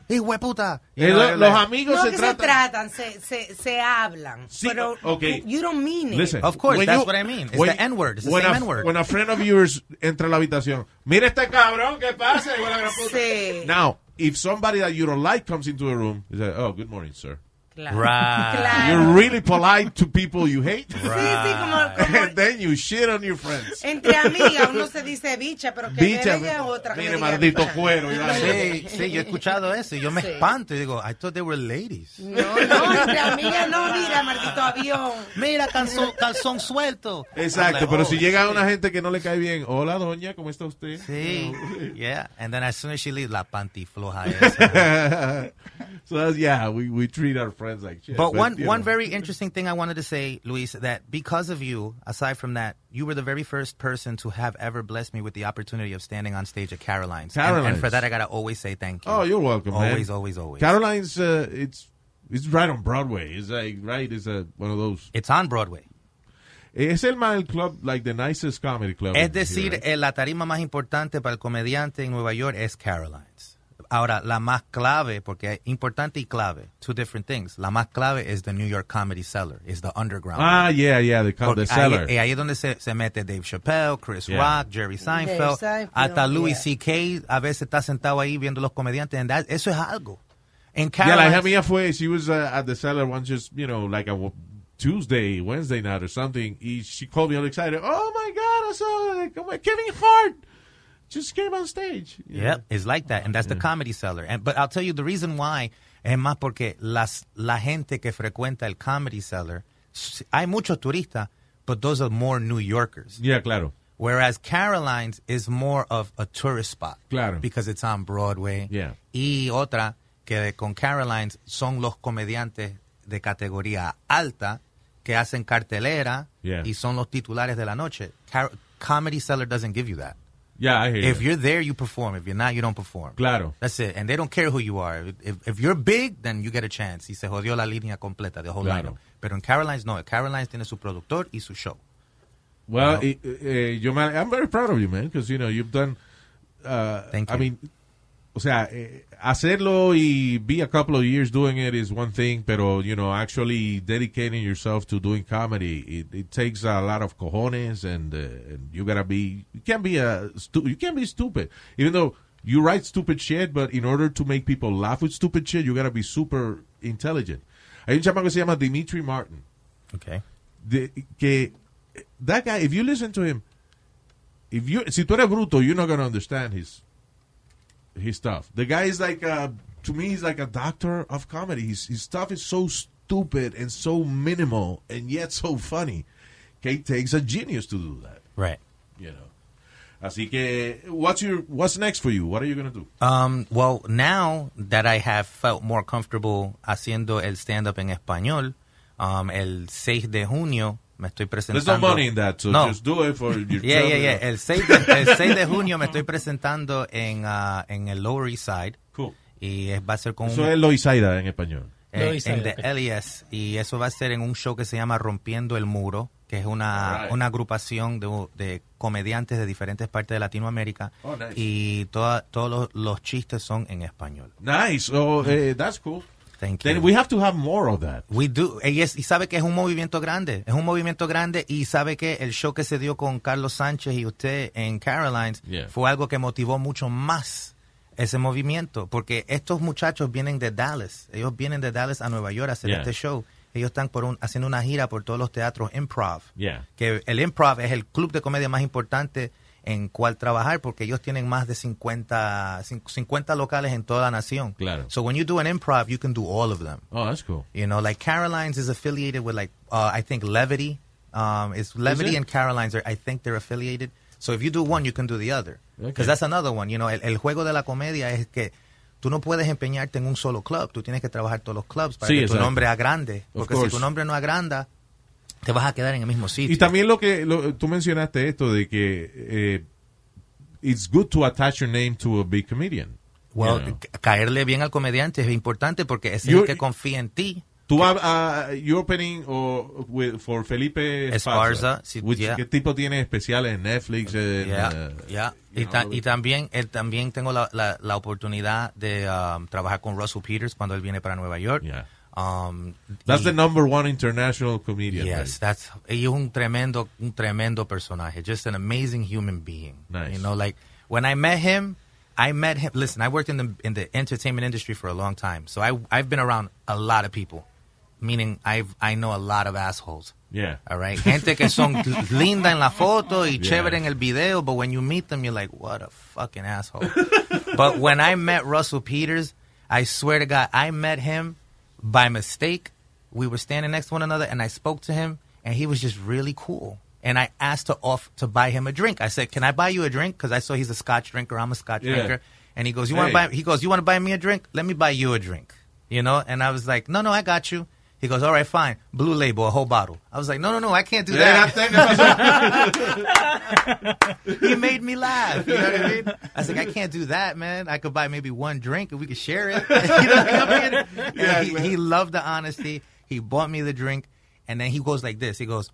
Hijo de puta. Eh, You know, lo- like- los amigos No se que tratan. se tratan, se, se, se hablan. pero okay. you don't mean it. Listen, Of course, that's you- what I mean. It's when- the N-word. It's the same N-word. When a friend of yours entra a la habitación, mira este cabrón, ¿qué pasa? Hijo de la gran puta. Sí. Now, if somebody that you don't like comes into a room, you say, oh, good morning, sir. Claro. Right. Claro. You're really polite to people you hate. Sí, sí, como, como (laughs) And then you shit on your friends. entre amigas uno se dice bicha, pero que Bicha, me diga otra. mire, maldito bicha. cuero. Sí, sí, yo he escuchado eso y yo me Sí. espanto y digo, I thought they were ladies. No, no, entre amigas no, mira, maldito avión. Mira, calzón, calzón suelto. Exacto, like, pero oh, si llega shit. una gente que no le cae bien, hola doña, ¿cómo está usted? Sí, yeah. And then as soon as she leaves, la pantifloja (laughs) esa. so that's, yeah, we, we treat our friends like shit. But one one know. very (laughs) interesting thing I wanted to say, Luis, that because of you, aside from that, you were the very first person to have ever blessed me with the opportunity of standing on stage at Caroline's. And- And, Caroline's. for that, I gotta always say thank you. Oh, you're welcome, man. Always, always, always. Caroline's, uh, it's it's right on Broadway. It's like right, it's a, one of those. It's on Broadway. Es el mal club, like the nicest comedy club. Es decir, here. eh, la tarima más importante para el comediante en Nueva York es Caroline's. Ahora, la más clave, porque es importante y clave, two different things. La más clave es the New York Comedy Cellar, is the underground. ah, yeah, yeah, the, the cellar. Ahí, eh, ahí es donde se, se mete Dave Chappelle, Chris Yeah. Rock, Jerry Seinfeld, Seinfeld, hasta Louis yeah. C.K. a veces está sentado ahí viendo los comediantes. and that- eso es algo. En yeah, la hija mía fue, she was uh, at the cellar once just, you know, like a Tuesday, Wednesday night or something. Y she called me all excited. Oh my God, I saw like, oh Kevin Hart just came on stage. You Yep, it's like that, and that's the comedy cellar. And but I'll tell you the reason why es más porque las la gente que frecuenta el comedy cellar, s- hay muchos turistas, but those are more New Yorkers. Yeah, claro. Whereas Caroline's is more of a tourist spot. Claro. Because it's on Broadway. Yeah. Y otra, que con Caroline's son los comediantes de categoría alta que hacen cartelera Yeah. y son los titulares de la noche. Car- Comedy Cellar doesn't give you that. Yeah, I hear If you. you're there, you perform. If you're not, you don't perform. Claro. That's it. And they don't care who you are. If, if you're big, then you get a chance. Y se jodió la línea completa, the whole Claro. lineup. Pero en Caroline's, no. Caroline's tiene su productor y su show. Well, You eh, eh, man, I'm very proud of you, man, because, you know, you've done, uh, Thank I you. mean, o sea, eh, hacerlo y be a couple of years doing it is one thing, pero, you know, actually dedicating yourself to doing comedy, it, it takes a lot of cojones and, uh, and you gotta be, you can't be a, stu- you can't be stupid. Even though you write stupid shit, but in order to make people laugh with stupid shit, you gotta be super intelligent. Hay un chamaco que se llama Dimitri Martin. Okay. de- que that guy, if you listen to him, if you si tú eres bruto, you're not gonna understand his his stuff. The guy is like a, to me, he's like a doctor of comedy. His his stuff is so stupid and so minimal and yet so funny. Que it takes a genius to do that. Right. You know. Así que, what's your what's next for you? What are you gonna do? Um, well, now that I have felt more comfortable haciendo el stand-up en español, um, el 6 de junio me estoy presentando. There's no money in that, so No. just do it for your Yeah, yeah, yeah. El 6 de, el 6 de (laughs) junio me estoy presentando en, ah, en el Lower East Side. Cool. Y es- va a ser con Eso un- es Loisaida en español. en, Loisaida, en the ok. LES. Y eso va a ser en un show que se llama Rompiendo el Muro, que es una, Alright. una agrupación de, de comediantes de diferentes partes de Latinoamérica. Oh, nice. Y toda- todos los, los chistes son en español. Nice. Oh, eh, that's cool. Thank Then you. we have to have more of that. We do. Y, es- y sabe que es un movimiento grande. Es un movimiento grande. Y sabe que el show que se dio con Carlos Sánchez y usted en Carolines Yeah. fue algo que motivó mucho más ese movimiento. Porque estos muchachos vienen de Dallas. Ellos vienen de Dallas a Nueva York a hacer Yeah. este show. Ellos están por un- haciendo una gira por todos los teatros improv. Yeah. Que el improv es el club de comedia más importante en cual trabajar porque ellos tienen más de 50, cin- 50 locales en toda la nación. Claro. So when you do an improv, you can do all of them. Oh, that's cool. You know, like Carolines is affiliated with like uh, I think Levity. Um, it's Levity it? and Carolines are I think they're affiliated. So if you do one, you can do the other. Okay. Because that's another one. You know, el, el juego de la comedia es que tú no puedes empeñarte en un solo club. Tú tienes que trabajar todos los clubs para Sí, que tu nombre agrande. Porque si tu nombre no agranda, te vas a quedar en el mismo sitio. Y también lo que lo- tú mencionaste esto de que eh, it's good to attach your name to a big comedian. Well, You know. ca- caerle bien al comediante es importante porque es el que confía en ti. Tú vas a you opening o with- for Felipe Esparza, sí, Which- yeah. ¿Qué tipo tiene especiales en Netflix? en, Yeah, uh, yeah. you Y, know, ta- y también, él, también tengo la, la, la oportunidad de um, trabajar con Russell Peters cuando él viene para Nueva York. Um, That's y- the number one international comedian. Yes, right? that's y es un tremendo, un tremendo personaje. Just an amazing human being. Nice. You know, like when I met him, I met him. Listen, I worked in the in the entertainment industry for a long time, so I I've been around a lot of people. Meaning, I've I know a lot of assholes. Yeah. All right, gente que son (laughs) linda en la foto y Yeah. chévere en el video, but when you meet them, you're like, what a fucking asshole. but when I met Russell Peters, I swear to God, I met him by mistake. We were standing next to one another, and I spoke to him, and he was just really cool. And I asked to off to buy him a drink. I said, "Can I buy you a drink?" Because I saw he's a Scotch drinker. I'm a Scotch Yeah. drinker. And he goes, "You want to buy?" He goes, "You want to buy me a drink? Let me buy you a drink." You know. And I was like, "No, no, I got you." He goes, "All right, fine. Blue label, a whole bottle." I was like, "No, no, no, I can't do that." (laughs) he made me laugh. You know what I mean? I was like, I can't do that, man. I could buy maybe one drink and we could share it. (laughs) you know what I mean? Yeah, he, he loved the honesty. He bought me the drink, and then he goes like this. He goes,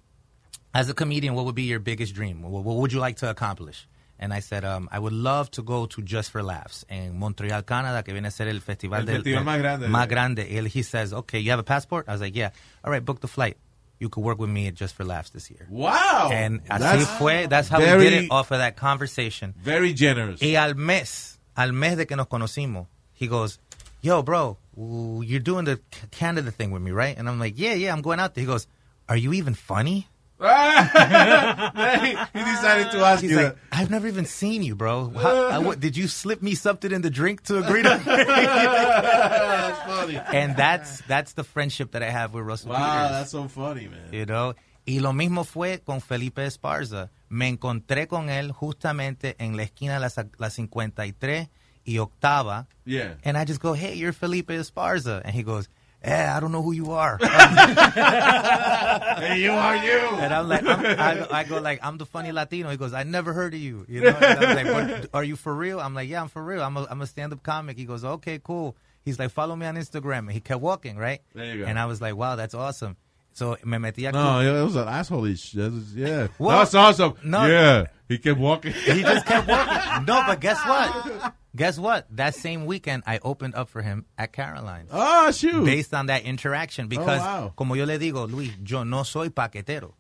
"As a comedian, what would be your biggest dream? What, what would you like to accomplish?" And I said, um, I would love to go to Just for Laughs in Montreal, Canada, que viene a ser el festival, El del- festival más grande. Más grande. He says, okay, you have a passport? I was like, yeah. All right, book the flight. You could work with me at Just for Laughs this year. Wow. And así That's fue. That's how very- we did it off of that conversation. Very generous. Y al mes, al mes de que nos conocimos, he goes, yo, bro, you're doing the Canada thing with me, right? And I'm like, yeah, yeah, I'm going out there. He goes, are you even funny? He decided to ask He's you like, I've never even seen you, bro. How, I- what, did you slip me something in the drink to agree to? (laughs) That's funny. and that's that's the friendship that I have with Russell Wow, Peters. that's so funny, man. You know? Y lo mismo fue con Felipe Esparza. Me encontré con él justamente en la esquina de la, la 53 y octava. Yeah. And I just go, hey, you're Felipe Esparza. And he goes, eh, I don't know who you are. (laughs) Hey, you are you. And I'm like, I'm, I, go, I go like, I'm the funny Latino. He goes, I never heard of you. You know? And I'm like, "What- are you for real? I'm like, yeah, I'm for real. I'm a, I'm a stand-up comic. He goes, okay, cool. He's like, follow me on Instagram. And he kept walking, right? There you go. And I was like, wow, that's awesome. So me metí a No, that was an asshole. Yeah. Well, That's awesome. no. Yeah. He kept walking. He just kept walking. (laughs) No, but guess what? Guess what? That same weekend, I opened up for him at Caroline's. Ah, shoot. Based on that interaction. Because, wow. como yo le digo, Luis, yo no soy paquetero.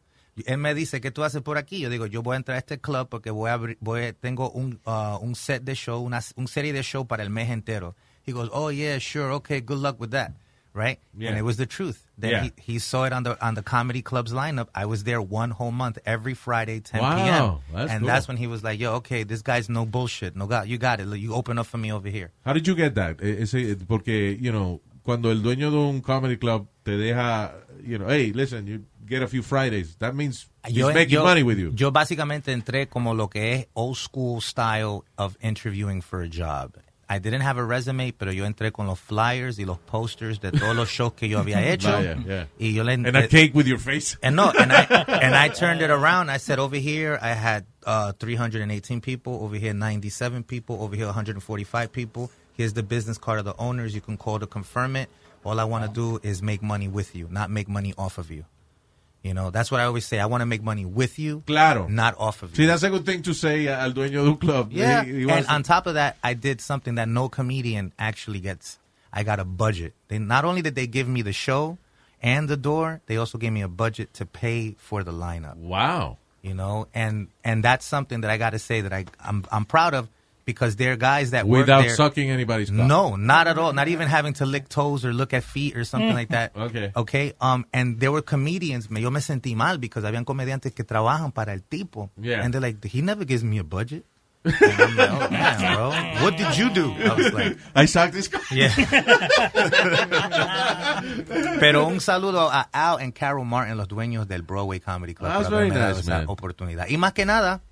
Él me dice, ¿qué tú haces por aquí? Yo digo, yo voy a entrar a este club porque voy a voy, tengo un, uh, un set de show, una un serie de show para el mes entero. He goes, oh, yeah, sure, okay, good luck with that. Right? Yeah. And it was the truth. Then Yeah. he, he saw it on the on the comedy club's lineup. I was there one whole month, every Friday, 10 Wow, p.m. that's and cool. that's when he was like, yo, okay, this guy's no bullshit. No God, you got it. You open up for me over here. How did you get that? Ese, porque, you know, cuando el dueño de un comedy club te deja, you know, hey, listen, you get a few Fridays. That means he's making yo- money with you. Yo básicamente entré como lo que es old school style of interviewing for a job. I didn't have a resume, pero yo entré con los flyers y los posters de todos los shows que yo había (laughs) hecho. Vaya, yeah. Y yo le And a cake with your face. (laughs) And no, and I (laughs) and I turned it around. I said over here I had uh, 318 people, over here 97 people, over here 145 people. Here's the business card of the owners. You can call to confirm it. All I want to do is make money with you, not make money off of you. You know, that's what I always say. I want to make money with you, Claro. not off of you. See, that's a good thing to say uh, al dueño de un club. Yeah, He- he and to- on top of that, I did something that no comedian actually gets. I got a budget. They not only did they give me the show and the door, they also gave me a budget to pay for the lineup. Wow. You know, and and that's something that I got to say that I I'm I'm proud of because there are guys that work Without there- sucking anybody's cock. No, not at all. Not even having to lick toes or look at feet or something like that. (laughs) Okay. Okay. Um, and there were comedians. Me, yo me sentí mal because habían comediantes que trabajan para el tipo. Yeah. And they're like, he never gives me a budget. And I'm like, oh, man, bro. What did you do? I was like, (laughs) I sucked his cock. yeah. (laughs) Pero un saludo a Al and Carol Martin, los dueños del Broadway Comedy Club. Por haberme very nice, man. oportunidad. Y más que nada,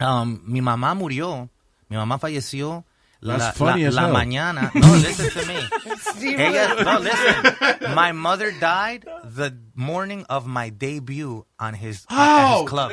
um, mi mamá murió. Mi mamá falleció la, That's funny la- as la hell. mañana. (laughs) No, listen to me. (laughs) Ella, no, listen. My mother died the morning of my debut on his, at Oh, his club.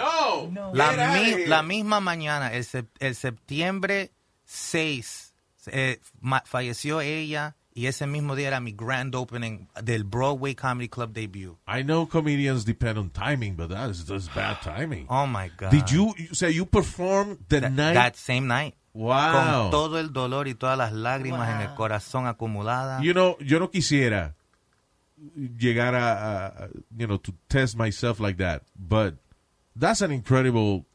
no. La, Get outta mi- la misma mañana, el, el septiembre 6, eh, falleció ella y ese mismo día era mi grand opening del Broadway Comedy Club debut. I know comedians depend on timing, but that is just bad timing. Oh my God. Did you you say you performed the night? That same night. Wow. Con todo el dolor y todas las lágrimas en el corazón acumuladas. You know, yo no quisiera llegar a, a- you know, to test myself like that, but that's an incredible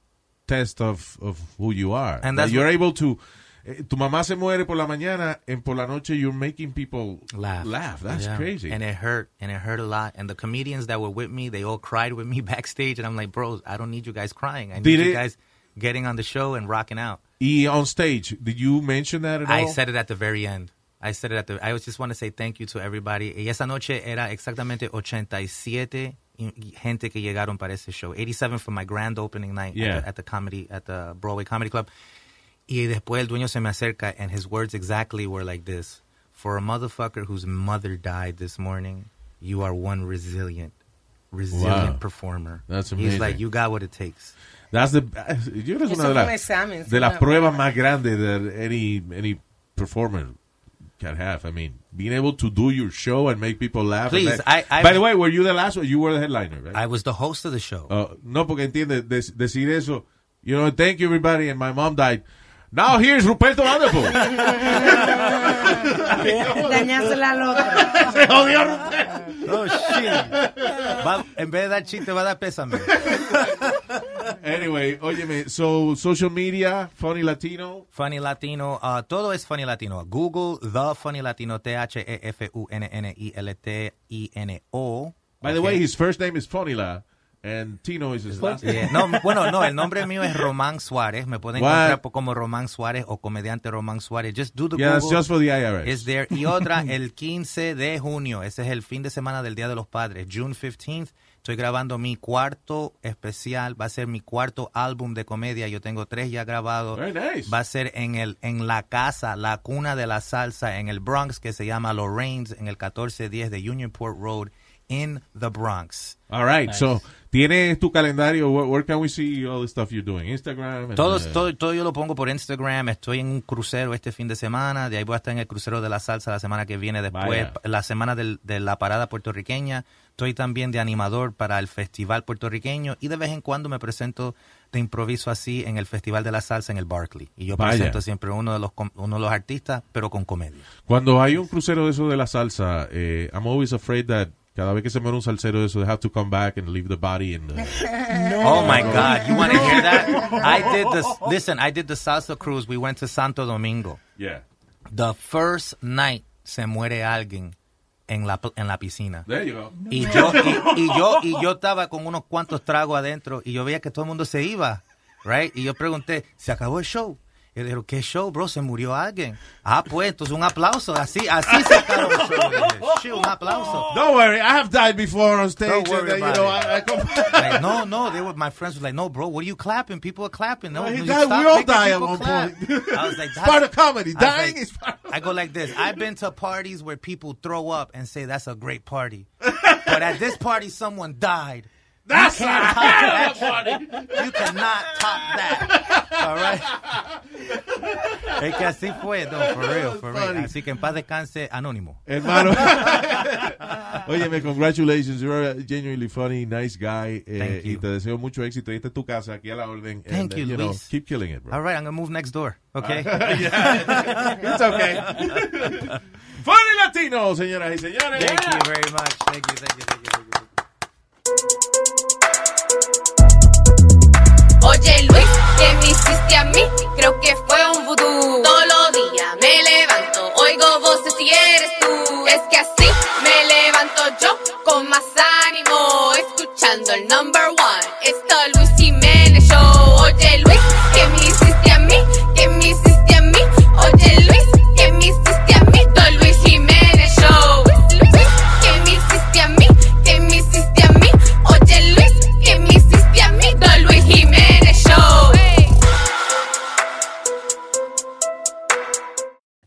test of, of who you are. And That that's you're able to. eh, Tu mamá se muere por la mañana, and por la noche you're making people laugh. Laugh. That's Yeah. crazy. And it hurt, and it hurt a lot. And the comedians that were with me, they all cried with me (laughs) backstage, and I'm like, bros, I don't need you guys crying. I need Did you it- guys getting on the show and rocking out. Y on stage, did you mention that at I all? said it at the very end. I said it at the. I just want to say thank you to everybody. Y esa noche era exactamente 87 y- y gente que llegaron para ese show. 87 for my grand opening night Yeah. at, the, at the comedy at the Broadway Comedy Club. Y después el dueño se me acerca and his words exactly were like this: For a motherfucker whose mother died this morning, you are one resilient, resilient Wow. performer. That's amazing. He's like, you got what it takes. That's the, yo creo que es una de, un examen, de las pruebas más grandes that any, any performer can have. I mean, being able to do your show and make people laugh. Please, that- I- I- By the way, were you the last one? You were the headliner, right? I was the host of the show. Uh, no, porque entiende, de- decir eso, you know, thank you everybody, and my mom died. Now here's Ruperto Vanderpool. (laughs) Dañársela al otro. Se jodió Ruperto. Oh, shit. Va- en vez de dar chiste, va a dar pésame. Anyway, óyeme, so social media, Funny Latino. Funny Latino, uh, todo es Funny Latino. Google The Funny Latino, E T-H-E-F-U-N-N-I-L-T-I-N-O. By the Okay. way, his first name is Funny La, and Tino is his last name. Yeah. No, bueno, no, el nombre mío es Román Suárez. Me pueden What? encontrar como Román Suárez o comediante Román Suárez. Just do the Yeah, that's Google. just for the IRS. It's there. Y otra, (laughs) el 15 de junio. Ese es el fin de semana del Día de los Padres. June 15th. Estoy grabando mi cuarto especial. Va a ser mi cuarto álbum de comedia. Yo tengo tres ya grabados. Very nice. Va a ser en el en la casa, la cuna de la salsa en el Bronx que se llama Lorraine's en el 1410 de Unionport Road in the Bronx. All right, so tienes tu calendario. Where, where can we see all the stuff you're doing? Instagram. and, Todo, uh, todo, todo yo lo pongo por Instagram. Estoy en un crucero este fin de semana. De ahí voy a estar en el crucero de la salsa la semana que viene. Después, Vaya. la semana del- de la parada puertorriqueña. Estoy también de animador para el festival puertorriqueño. Y de vez en cuando me presento de improviso así en el festival de la salsa en el Barclay. Y yo Vaya. presento siempre uno de los uno de los artistas, pero con comedia. Cuando hay un crucero de eso de la salsa, eh, I'm always afraid that cada vez que se muere un salsero eso, they have to come back and leave the body in the... (laughs) Oh my God! You want to hear that? (laughs) I did this. Listen, I did the salsa cruise. We went to Santo Domingo. Yeah. The first night se muere alguien en la en la piscina. There you go. Y yo y, y yo y yo estaba con unos cuantos tragos adentro y yo veía que todo el mundo se iba, right? Y yo pregunté, ¿se acabó el show? ¿Qué show, bro? Se murió alguien. Ah, pues, entonces un aplauso. Así, así se acabó el show. "Shit, un aplauso. Don't worry, I have died before on stage. Don't worry and, uh, about you know, it. I, I come- Like, no, no, they were my friends were like, no, bro, what are you clapping? People are clapping. No, Well, no, died. We all die at one clap. point. I was like, that's part of comedy. Dying like- is part I go like this. I've been to parties where people throw up and say that's a great party, (laughs) but at this party, someone died. That's you a top party. You cannot top that. All right. Es que así fue, no, for real, for real. Así que en paz descanse anónimo. Hermano. (laughs) Óyeme, congratulations. You're a genuinely funny, nice guy. eh, Thank Y you. te deseo mucho éxito. Esta es tu casa, aquí a la orden. Thank uh, you, know, Luis. keep killing it, bro. All right, I'm gonna move next door. Okay. (laughs) Yeah. It's okay. (laughs) Funny Latino, señoras y señores. Thank you very much. Thank you, thank you, thank you, thank you. Oye Luis, ¿qué me hiciste a mí? Creo que fue un vudú. Todos los días me levanto, oigo voces y eres tú. Es que así me levanto yo con más ánimo, escuchando el number one. Esto Luis